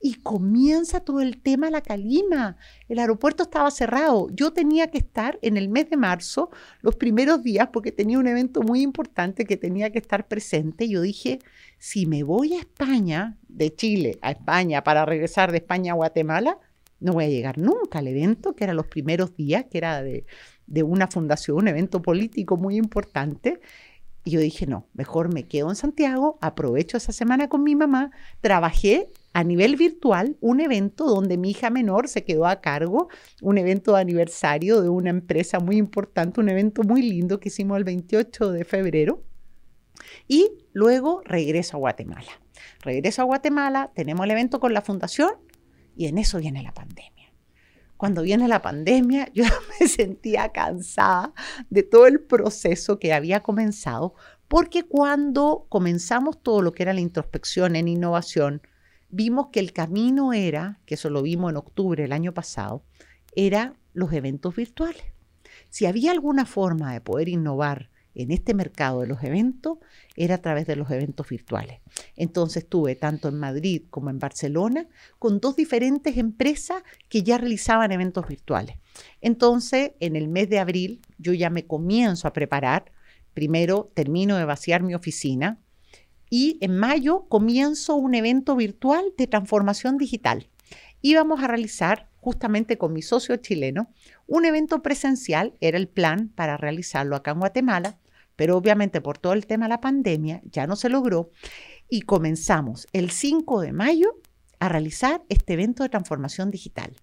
y comienza todo el tema la calima. El aeropuerto estaba cerrado. Yo tenía que estar en el mes de marzo, los primeros días, porque tenía un evento muy importante que tenía que estar presente. Yo dije, si me voy a España, de Chile a España, para regresar de España a Guatemala, no voy a llegar nunca al evento, que era los primeros días, que era de, de una fundación, un evento político muy importante. Y yo dije, no, mejor me quedo en Santiago, aprovecho esa semana con mi mamá, trabajé a nivel virtual un evento donde mi hija menor se quedó a cargo, un evento de aniversario de una empresa muy importante, un evento muy lindo que hicimos el 28 de febrero. Y luego regreso a Guatemala. Regreso a Guatemala, tenemos el evento con la fundación y en eso viene la pandemia. Cuando viene la pandemia, [LAUGHS] yo me sentía cansada de todo el proceso que había comenzado, porque cuando comenzamos todo lo que era la introspección en innovación, vimos que el camino era, que eso lo vimos en octubre del año pasado, era los eventos virtuales. Si había alguna forma de poder innovar en este mercado de los eventos, era a través de los eventos virtuales. Entonces estuve tanto en Madrid como en Barcelona con dos diferentes empresas que ya realizaban eventos virtuales. Entonces, en el mes de abril, yo ya me comienzo a preparar. Primero termino de vaciar mi oficina, y en mayo comienzo un evento virtual de transformación digital. Íbamos a realizar justamente con mi socio chileno un evento presencial, era el plan para realizarlo acá en Guatemala, pero obviamente por todo el tema de la pandemia ya no se logró y comenzamos el 5 de mayo a realizar este evento de transformación digital,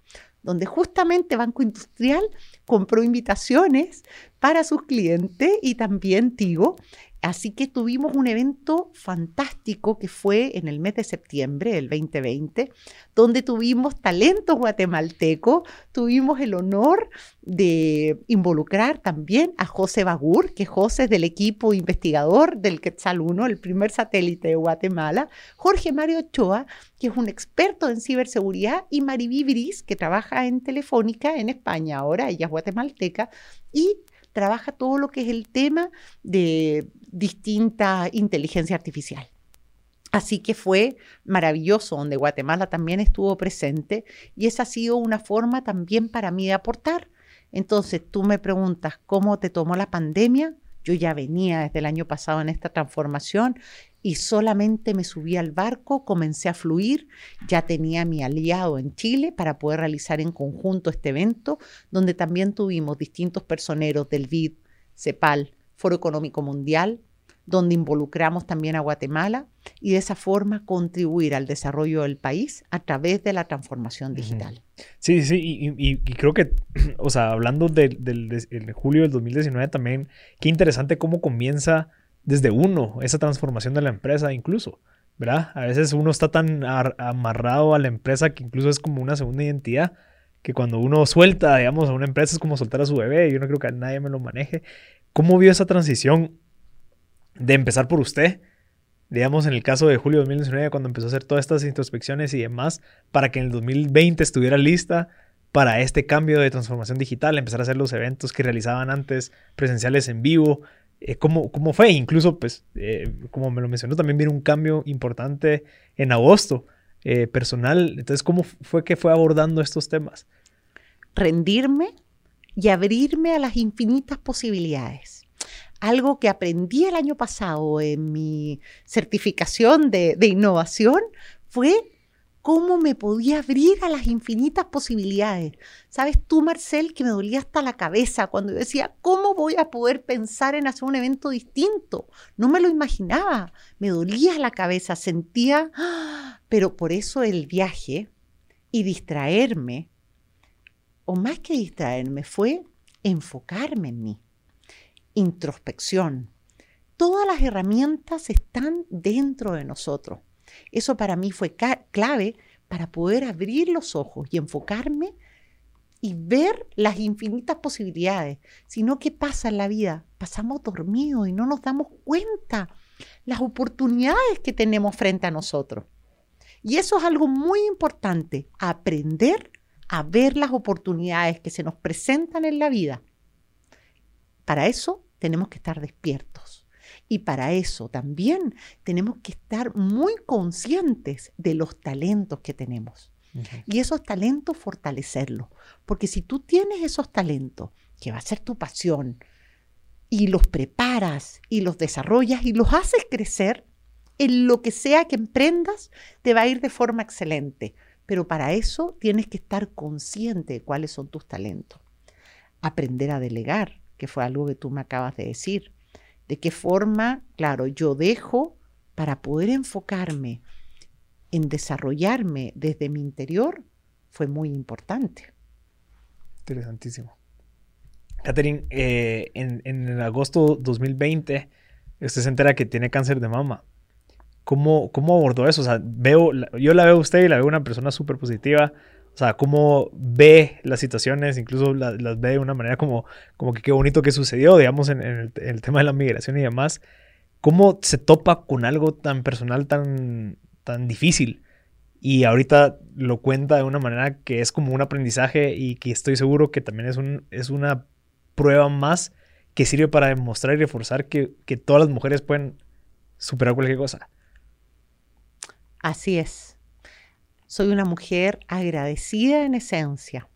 donde justamente Banco Industrial compró invitaciones para sus clientes y también Tigo Así que tuvimos un evento fantástico que fue en el mes de septiembre del 2020, donde tuvimos talentos guatemaltecos, tuvimos el honor de involucrar también a José Bagur, que José es del equipo investigador del Quetzal 1, el primer satélite de Guatemala, Jorge Mario Ochoa, que es un experto en ciberseguridad, y Mariví Bris, que trabaja en Telefónica en España ahora, ella es guatemalteca, y trabaja todo lo que es el tema de distinta inteligencia artificial. Así que fue maravilloso, donde Guatemala también estuvo presente y esa ha sido una forma también para mí de aportar. Entonces tú me preguntas cómo te tomó la pandemia. Yo ya venía desde el año pasado en esta transformación y solamente me subí al barco, comencé a fluir, ya tenía mi aliado en Chile para poder realizar en conjunto este evento, donde también tuvimos distintos personeros del BID, CEPAL, Foro Económico Mundial, donde involucramos también a Guatemala y de esa forma contribuir al desarrollo del país a través de la transformación digital. Sí, sí, y, creo que, o sea, hablando del de, julio del 2019 también, qué interesante cómo comienza desde uno, esa transformación de la empresa incluso, ¿verdad? A veces uno está tan amarrado a la empresa que incluso es como una segunda identidad, que cuando uno suelta, digamos, a una empresa es como soltar a su bebé, y yo no creo que nadie me lo maneje. ¿Cómo vio esa transición de empezar por usted? Digamos, en el caso de julio de 2019, cuando empezó a hacer todas estas introspecciones y demás, para que en el 2020 estuviera lista para este cambio de transformación digital, empezar a hacer los eventos que realizaban antes presenciales en vivo, eh, ¿cómo, ¿cómo, fue? Incluso, pues, eh, como me lo mencionó, también viene un cambio importante en agosto eh, personal. Entonces, ¿cómo fue que fue abordando estos temas? Rendirme y abrirme a las infinitas posibilidades. Algo que aprendí el año pasado en mi certificación de, innovación fue cómo me podía abrir a las infinitas posibilidades. Sabes tú, Marcel, que me dolía hasta la cabeza cuando yo decía, ¿cómo voy a poder pensar en hacer un evento distinto? No me lo imaginaba, me dolía la cabeza, sentía, pero por eso el viaje y distraerme, o más que distraerme, fue enfocarme en mí, introspección. Todas las herramientas están dentro de nosotros eso para mí fue clave para poder abrir los ojos y enfocarme y ver las infinitas posibilidades. Sino, ¿qué pasa en la vida? Pasamos dormidos y no nos damos cuenta las oportunidades que tenemos frente a nosotros. Y eso es algo muy importante, aprender a ver las oportunidades que se nos presentan en la vida. Para eso tenemos que estar despiertos. Y para eso también tenemos que estar muy conscientes de los talentos que tenemos. Y esos talentos fortalecerlos. Porque si tú tienes esos talentos, que va a ser tu pasión, y los preparas y los desarrollas y los haces crecer, en lo que sea que emprendas, te va a ir de forma excelente. Pero para eso tienes que estar consciente de cuáles son tus talentos. Aprender a delegar, que fue algo que tú me acabas de decir de qué forma, claro, yo dejo para poder enfocarme en desarrollarme desde mi interior, fue muy importante. Interesantísimo. Catherine, eh, en, en agosto 2020, usted se entera que tiene cáncer de mama. ¿Cómo, ¿Cómo abordó eso? Veo, yo la veo a usted y la veo una persona súper positiva, o sea, cómo ve las situaciones, incluso las, ve de una manera como, como que qué bonito que sucedió, digamos, en, el, tema de la migración y demás. ¿Cómo se topa con algo tan personal, tan, tan difícil? Y ahorita lo cuenta de una manera que es como un aprendizaje y que estoy seguro que también es, un, es una prueba más que sirve para demostrar y reforzar que, que todas las mujeres pueden superar cualquier cosa. Así es. Soy una mujer agradecida en esencia.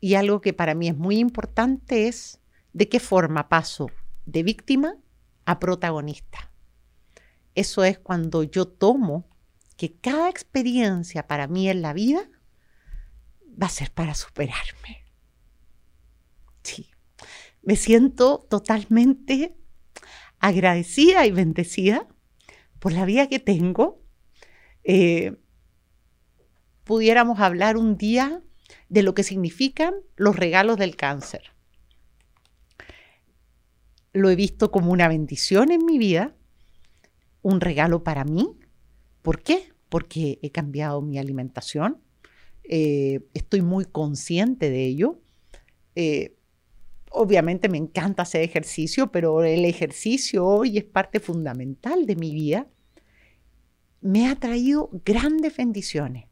Y algo que para mí es muy importante es de qué forma paso de víctima a protagonista. Eso es cuando yo tomo que cada experiencia para mí en la vida va a ser para superarme. Sí, me siento totalmente agradecida y bendecida por la vida que tengo. Eh, pudiéramos hablar un día de lo que significan los regalos del cáncer. lo he visto como una bendición en mi vida, un regalo para mí. ¿Por qué? Porque he cambiado mi alimentación, eh, estoy muy consciente de ello. Eh, obviamente me encanta hacer ejercicio, pero el ejercicio hoy es parte fundamental de mi vida. Me ha traído grandes bendiciones.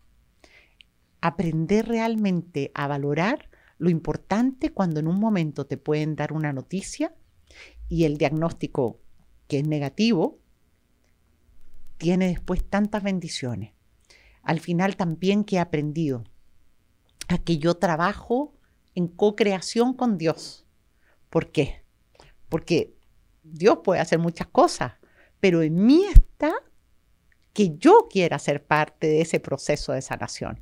Aprender realmente a valorar lo importante cuando en un momento te pueden dar una noticia y el diagnóstico que es negativo tiene después tantas bendiciones. Al final también que he aprendido a que yo trabajo en co-creación con Dios. ¿Por qué? Porque Dios puede hacer muchas cosas, pero en mí está que yo quiera ser parte de ese proceso de sanación.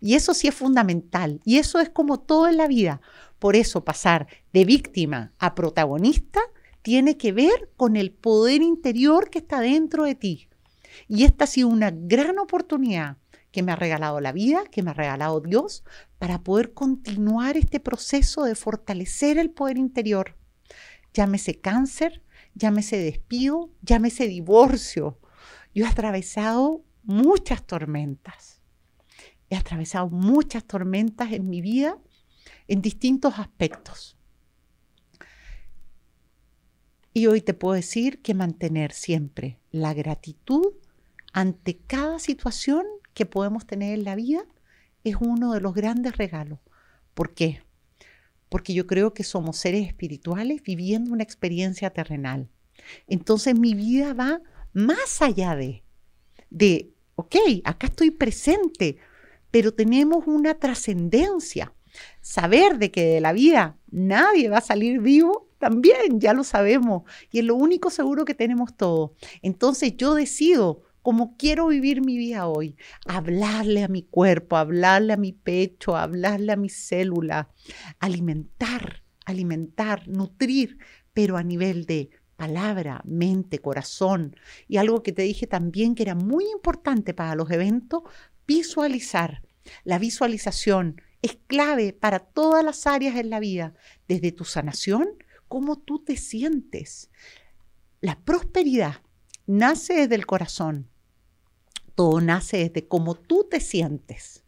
Y eso sí es fundamental. Y eso es como todo en la vida. Por eso pasar de víctima a protagonista tiene que ver con el poder interior que está dentro de ti. Y esta ha sido una gran oportunidad que me ha regalado la vida, que me ha regalado Dios, para poder continuar este proceso de fortalecer el poder interior. Llámese cáncer, llámese despido, llámese divorcio. Yo he atravesado muchas tormentas. He atravesado muchas tormentas en mi vida en distintos aspectos. Y hoy te puedo decir que mantener siempre la gratitud ante cada situación que podemos tener en la vida es uno de los grandes regalos. ¿Por qué? Porque yo creo que somos seres espirituales viviendo una experiencia terrenal. Entonces mi vida va más allá de, de, ok, acá estoy presente, pero tenemos una trascendencia. Saber de que de la vida nadie va a salir vivo, también ya lo sabemos. Y es lo único seguro que tenemos todo. Entonces yo decido como quiero vivir mi vida hoy, hablarle a mi cuerpo, hablarle a mi pecho, hablarle a mi célula, alimentar, alimentar, nutrir, pero a nivel de palabra, mente, corazón. Y algo que te dije también que era muy importante para los eventos, visualizar. La visualización es clave para todas las áreas en la vida, desde tu sanación, cómo tú te sientes. La prosperidad nace desde el corazón. Todo nace desde cómo tú te sientes.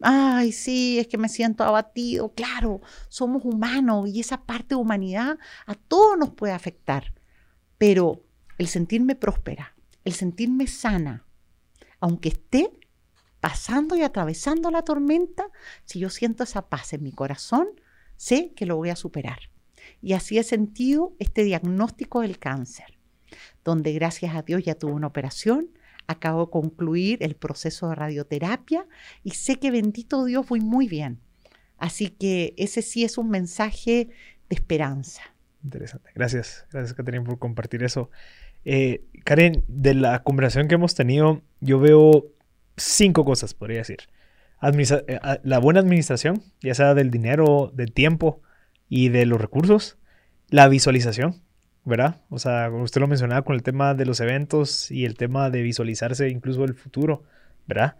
Ay, sí, es que me siento abatido. Claro, somos humanos y esa parte de humanidad a todos nos puede afectar. Pero el sentirme próspera, el sentirme sana, aunque esté pasando y atravesando la tormenta, si yo siento esa paz en mi corazón, sé que lo voy a superar. Y así he sentido este diagnóstico del cáncer donde gracias a Dios ya tuve una operación, acabo de concluir el proceso de radioterapia y sé que bendito Dios voy muy bien. Así que ese sí es un mensaje de esperanza. Interesante. Gracias, gracias Caterina por compartir eso. Eh, Karen, de la conversación que hemos tenido, yo veo cinco cosas, podría decir. Eh, la buena administración, ya sea del dinero, del tiempo y de los recursos. La visualización, ¿verdad? O sea, usted lo mencionaba con el tema de los eventos y el tema de visualizarse incluso el futuro, ¿verdad?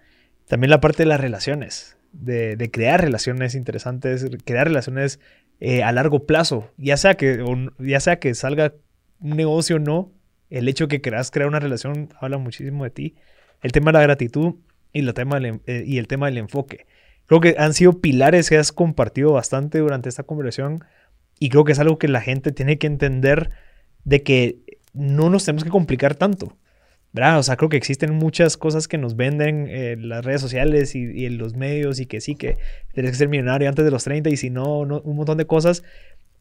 También la parte de las relaciones, de, crear relaciones interesantes, crear relaciones eh, a largo plazo, ya sea, que, ya sea que salga un negocio o no, el hecho que quieras crear una relación habla muchísimo de ti. El tema de la gratitud y, el tema del, eh, y el tema del enfoque. Creo que han sido pilares que has compartido bastante durante esta conversación y creo que es algo que la gente tiene que entender de que no nos tenemos que complicar tanto. ¿verdad? O sea, creo que existen muchas cosas que nos venden en las redes sociales y, en los medios y que sí, que tienes que ser millonario antes de los 30 y si no, un montón de cosas.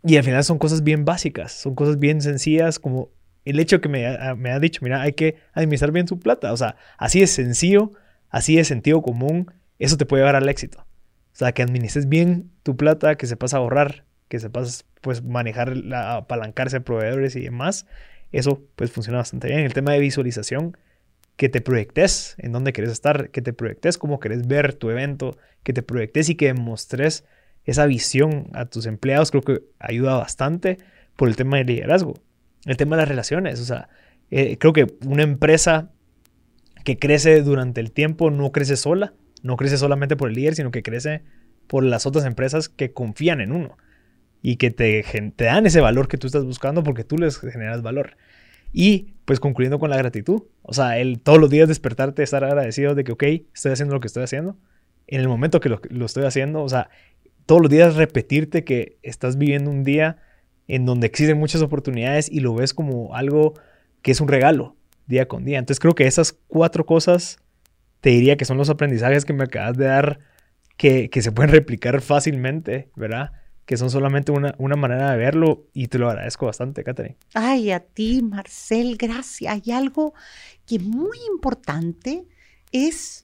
Y al final son cosas bien básicas, son cosas bien sencillas como el hecho que me ha, me ha dicho, mira, hay que administrar bien su plata. O sea, así es sencillo, así es sentido común, eso te puede llevar al éxito. O sea, que administres bien tu plata, que sepas ahorrar, que sepas pues manejar, la, apalancarse de proveedores y demás, eso pues funciona bastante bien. El tema de visualización, que te proyectes en dónde quieres estar, que te proyectes cómo quieres ver tu evento, que te proyectes y que demostres esa visión a tus empleados, creo que ayuda bastante por el tema del liderazgo. El tema de las relaciones, o sea, eh, creo que una empresa que crece durante el tiempo no crece sola, no crece solamente por el líder, sino que crece por las otras empresas que confían en uno. y que te, dan ese valor que tú estás buscando porque tú les generas valor. Y pues concluyendo con la gratitud, o sea, el todos los días despertarte, estar agradecido de que, ok, estoy haciendo lo que estoy haciendo. En el momento que lo, lo estoy haciendo, o sea, todos los días repetirte que estás viviendo un día en donde existen muchas oportunidades y lo ves como algo que es un regalo día con día. Entonces creo que esas cuatro cosas te diría que son los aprendizajes que me acabas de dar que, que se pueden replicar fácilmente, ¿verdad? que son solamente una, una, manera de verlo y te lo agradezco bastante, Catherine. Ay, a ti, Marcel, gracias. Hay algo que es muy importante, es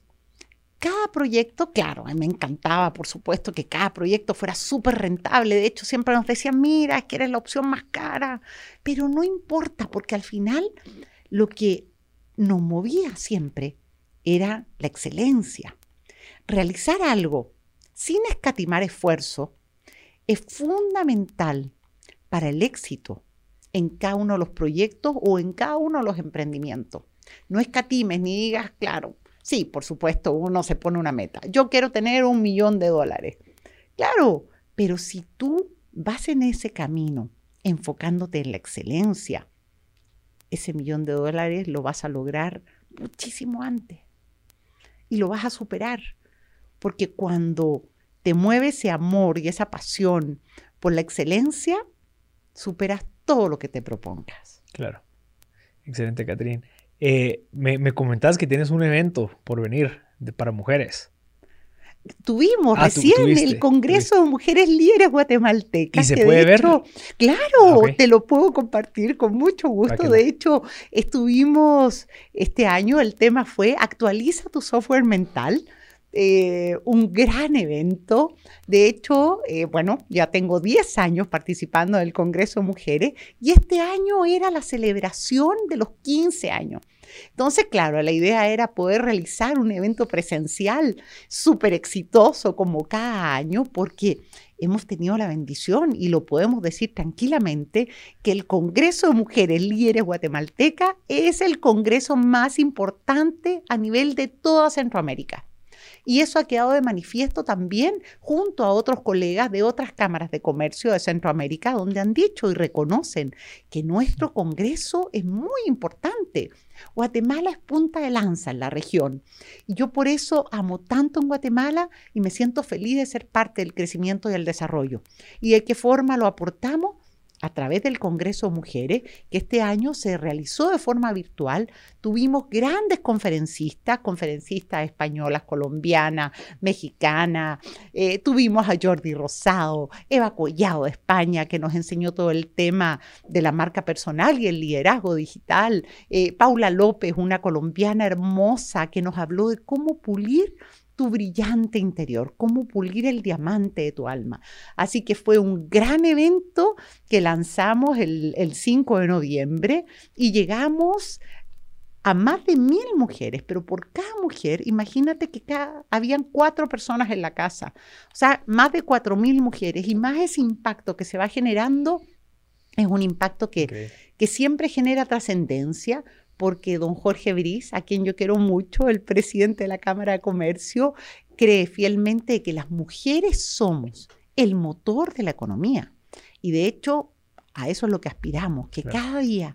cada proyecto, claro, a mí me encantaba, por supuesto, que cada proyecto fuera súper rentable. De hecho, siempre nos decían, mira, es que eres la opción más cara, pero no importa, porque al final lo que nos movía siempre era la excelencia. Realizar algo sin escatimar esfuerzo es fundamental para el éxito en cada uno de los proyectos o en cada uno de los emprendimientos. No escatimes ni digas, claro, sí, por supuesto, uno se pone una meta. Yo quiero tener un millón de dólares. Claro, pero si tú vas en ese camino enfocándote en la excelencia, ese millón de dólares lo vas a lograr muchísimo antes y lo vas a superar. Porque cuando te mueve ese amor y esa pasión por la excelencia, superas todo lo que te propongas. Claro. Excelente, Catherine. Eh, me, me, comentabas que tienes un evento por venir para mujeres. Tuvimos ah, recién el Congreso de Mujeres Líderes Guatemaltecas. ¿Y se puede ver? Claro, te lo puedo compartir con mucho gusto. De hecho, estuvimos este año, el tema fue actualiza tu software mental eh, un gran evento. De hecho, eh, bueno, ya tengo 10 años participando del Congreso Mujeres y este año era la celebración de los 15 años. Entonces, claro, la idea era poder realizar un evento presencial súper exitoso como cada año porque hemos tenido la bendición y lo podemos decir tranquilamente que el Congreso de Mujeres Líderes Guatemalteca es el congreso más importante a nivel de toda Centroamérica. Y eso ha quedado de manifiesto también junto a otros colegas de otras cámaras de comercio de Centroamérica, donde han dicho y reconocen que nuestro Congreso es muy importante. Guatemala es punta de lanza en la región. Y yo por eso amo tanto en Guatemala y me siento feliz de ser parte del crecimiento y el desarrollo. ¿Y de qué forma lo aportamos? A través del Congreso Mujeres, que este año se realizó de forma virtual, tuvimos grandes conferencistas, conferencistas españolas, colombianas, mexicanas, eh, tuvimos a Jordi Rosado, Eva Collado de España, que nos enseñó todo el tema de la marca personal y el liderazgo digital, eh, Paula López, una colombiana hermosa, que nos habló de cómo pulir tu brillante interior, cómo pulir el diamante de tu alma. Así que fue un gran evento que lanzamos el, 5 de noviembre y llegamos a más de mil mujeres, pero por cada mujer, imagínate que cada, habían cuatro personas en la casa, o sea, más de cuatro mil mujeres y más ese impacto que se va generando es un impacto que, que siempre genera trascendencia, porque don Jorge Briz, a quien yo quiero mucho, el presidente de la Cámara de Comercio, cree fielmente que las mujeres somos el motor de la economía. Y de hecho, a eso es lo que aspiramos, que cada día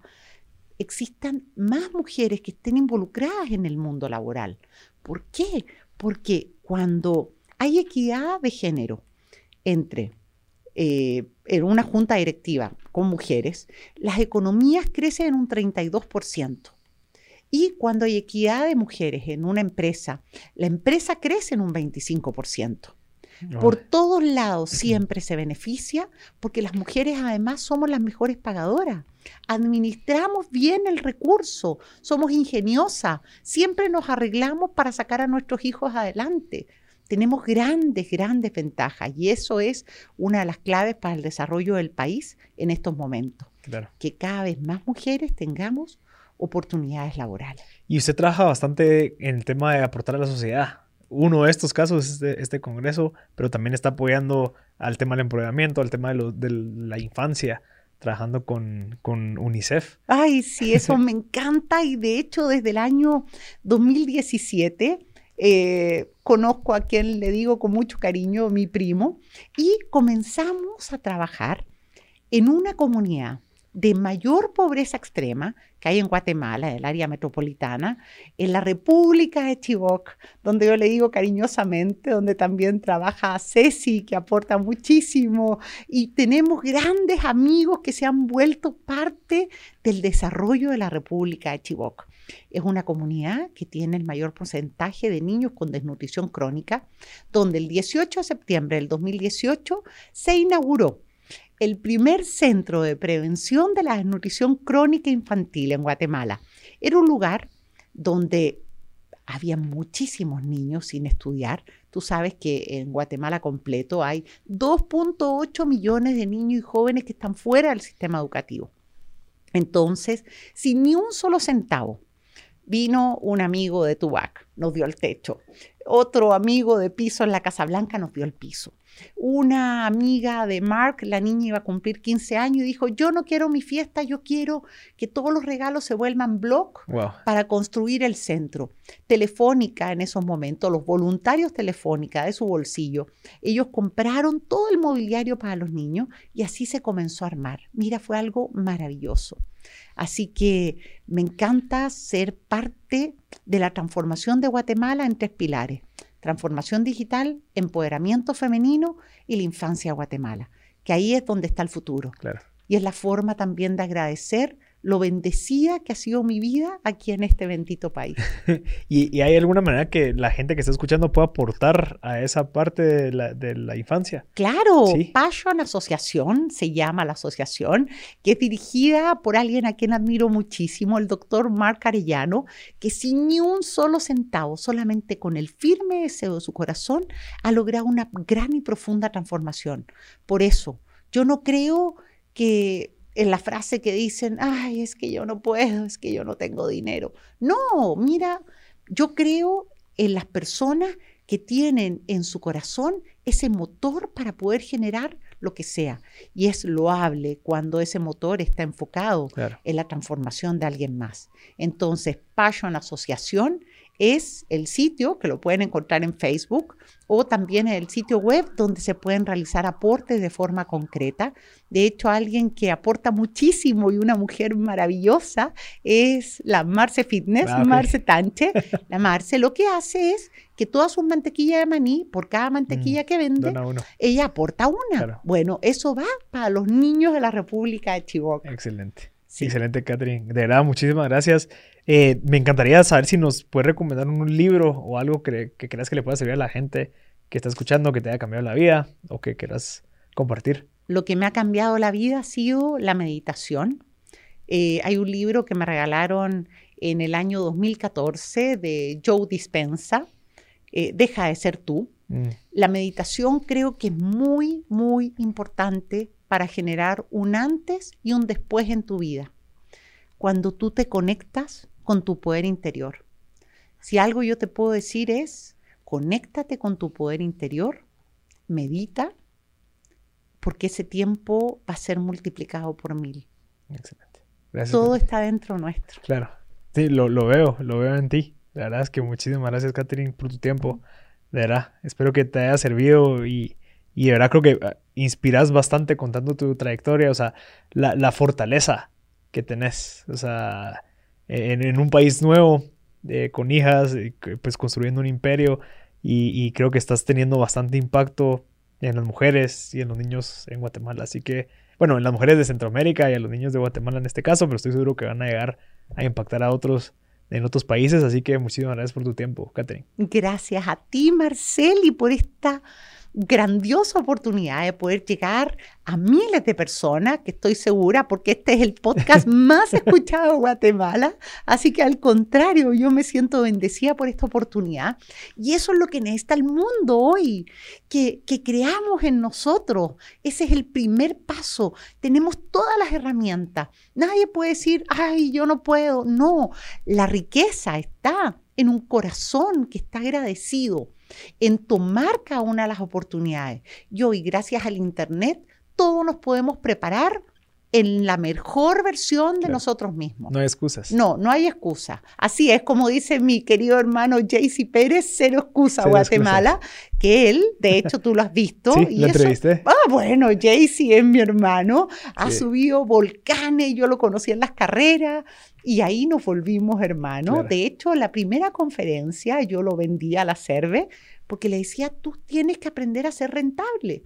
existan más mujeres que estén involucradas en el mundo laboral. ¿Por qué? Porque cuando hay equidad de género entre eh, en una junta directiva con mujeres, las economías crecen en un 32%. Y cuando hay equidad de mujeres en una empresa, la empresa crece en un 25%. Por todos lados siempre se beneficia porque las mujeres además somos las mejores pagadoras. Administramos bien el recurso, somos ingeniosas, siempre nos arreglamos para sacar a nuestros hijos adelante. Tenemos grandes, grandes ventajas y eso es una de las claves para el desarrollo del país en estos momentos. Que cada vez más mujeres tengamos oportunidades laborales. Y usted trabaja bastante en el tema de aportar a la sociedad. Uno de estos casos es este, este congreso, pero también está apoyando al tema del empoderamiento, al tema de, de la infancia, trabajando con, con, UNICEF. Ay, sí, eso [LAUGHS] me encanta y de hecho desde el año 2017 eh, conozco a quien le digo con mucho cariño, mi primo, y comenzamos a trabajar en una comunidad de mayor pobreza extrema que hay en Guatemala, en el área metropolitana, en la República de Chivok, donde yo le digo cariñosamente, donde también trabaja Ceci, que aporta muchísimo, y tenemos grandes amigos que se han vuelto parte del desarrollo de la República de Chivok. Es una comunidad que tiene el mayor porcentaje de niños con desnutrición crónica, donde el 18 de septiembre del 2018 se inauguró el primer centro de prevención de la desnutrición crónica infantil en Guatemala. Era un lugar donde había muchísimos niños sin estudiar. Tú sabes que en Guatemala completo hay 2.8 millones de niños y jóvenes que están fuera del sistema educativo. Entonces, sin ni un solo centavo, vino un amigo de Tubac, nos dio el techo. Otro amigo de piso en la Casa Blanca nos dio el piso. Una amiga de Mark, la niña iba a cumplir 15 años y dijo, yo no quiero mi fiesta, yo quiero que todos los regalos se vuelvan blog para construir el centro. Telefónica en esos momentos, los voluntarios Telefónica de su bolsillo, ellos compraron todo el mobiliario para los niños y así se comenzó a armar. Mira, fue algo maravilloso. Así que me encanta ser parte de la transformación de Guatemala en tres pilares transformación digital, empoderamiento femenino y la infancia Guatemala, que ahí es donde está el futuro. Y es la forma también de agradecer lo bendecida que ha sido mi vida aquí en este bendito país. [LAUGHS] ¿Y, hay alguna manera que la gente que está escuchando pueda aportar a esa parte de la, infancia? Claro, Passion Asociación se llama la asociación, que es dirigida por alguien a quien admiro muchísimo, el doctor Marc Arellano, que sin ni un solo centavo, solamente con el firme deseo de su corazón, ha logrado una gran y profunda transformación. Por eso, yo no creo que en la frase que dicen, ay, es que yo no puedo, es que yo no tengo dinero. No, mira, yo creo en las personas que tienen en su corazón ese motor para poder generar lo que sea. Y es loable cuando ese motor está enfocado en la transformación de alguien más. Entonces, Passion Asociación es el sitio que lo pueden encontrar en Facebook o también en el sitio web donde se pueden realizar aportes de forma concreta. De hecho, alguien que aporta muchísimo y una mujer maravillosa es la Marce Fitness, ah, Marce Tanche. [LAUGHS] La Marce lo que hace es que toda su mantequilla de maní, por cada mantequilla mm, que vende, ella aporta una. Bueno, eso va para los niños de la República de Chihuahua. Excelente. Excelente, Catherine. De verdad, muchísimas gracias. Eh, me encantaría saber si nos puedes recomendar un libro o algo que, creas que le pueda servir a la gente que está escuchando, que te haya cambiado la vida o que quieras compartir. Lo que me ha cambiado la vida ha sido la meditación. Eh, hay un libro que me regalaron en el año 2014 de Joe Dispensa, eh, Deja de ser tú. Mm. La meditación creo que es muy, muy importante para generar un antes y un después en tu vida. Cuando tú te conectas con tu poder interior. Si algo yo te puedo decir es, conéctate con tu poder interior, medita, porque ese tiempo va a ser multiplicado por mil. Excelente. Gracias. Todo está dentro nuestro. Claro. Sí, lo, lo, veo, lo veo en ti. La verdad es que muchísimas gracias, Catherine, por tu tiempo. De verdad, espero que te haya servido y, y de verdad creo que ah, inspiras bastante contando tu trayectoria, o sea, la, la fortaleza que tenés, o sea, en, un país nuevo, eh, con hijas, pues construyendo un imperio y, creo que estás teniendo bastante impacto en las mujeres y en los niños en Guatemala. Así que, bueno, en las mujeres de Centroamérica y a los niños de Guatemala en este caso, pero estoy seguro que van a llegar a impactar a otros en otros países. Así que muchísimas gracias por tu tiempo, Catherine. Gracias a ti, Marcel, y por esta grandiosa oportunidad de poder llegar a miles de personas, que estoy segura, porque este es el podcast [LAUGHS] más escuchado de Guatemala. Así que al contrario, yo me siento bendecida por esta oportunidad. Y eso es lo que necesita el mundo hoy, que, que creamos en nosotros. Ese es el primer paso. Tenemos todas las herramientas. Nadie puede decir, ay, yo no puedo. No, la riqueza está en un corazón que está agradecido en tomar cada una de las oportunidades. Y hoy, gracias al Internet, todos nos podemos preparar en la mejor versión de nosotros mismos. No hay excusas. No, no hay excusa. Así es como dice mi querido hermano Jaycee Pérez, cero excusa Cero Guatemala, que él, de hecho tú lo has visto. Sí, y lo eso- entrevisté. Ah, bueno, Jaycee es mi hermano, ha Sí. subido volcanes, yo lo conocí en las carreras y ahí nos volvimos hermanos. Claro. De hecho, la primera conferencia yo lo vendí a la Cerve porque le decía, tú tienes que aprender a ser rentable.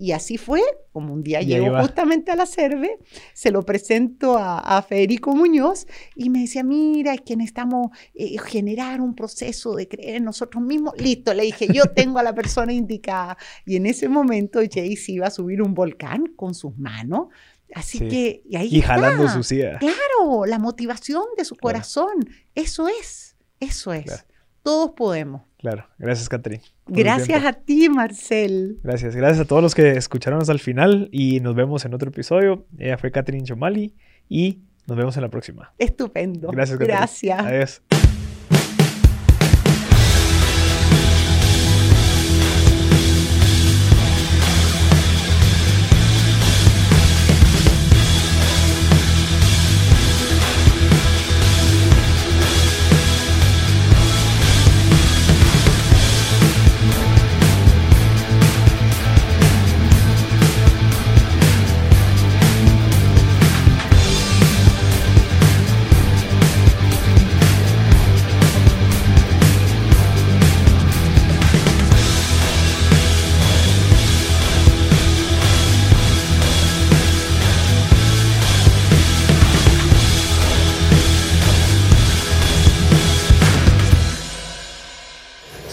Y así fue, como un día llego justamente a la Cerve, se lo presento a, a Federico Muñoz y me decía, mira, es que necesitamos eh, generar un proceso de creer en nosotros mismos. Listo, le dije, yo tengo a la persona indicada. Y en ese momento Jayce iba a subir un volcán con sus manos. Así Sí. que, y ahí Y jalando está. su silla. Claro, la motivación de su Claro. corazón. Eso es, eso es. Claro. Todos podemos. Claro. Gracias, Catherine. Gracias a ti, Marcel. Gracias. Gracias a todos los que escucharon hasta el final y nos vemos en otro episodio. Ella fue Catherine Chomali y nos vemos en la próxima. Estupendo. Gracias, Catherine. Gracias. Adiós.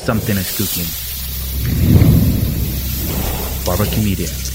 Something is cooking. Barbecue Media.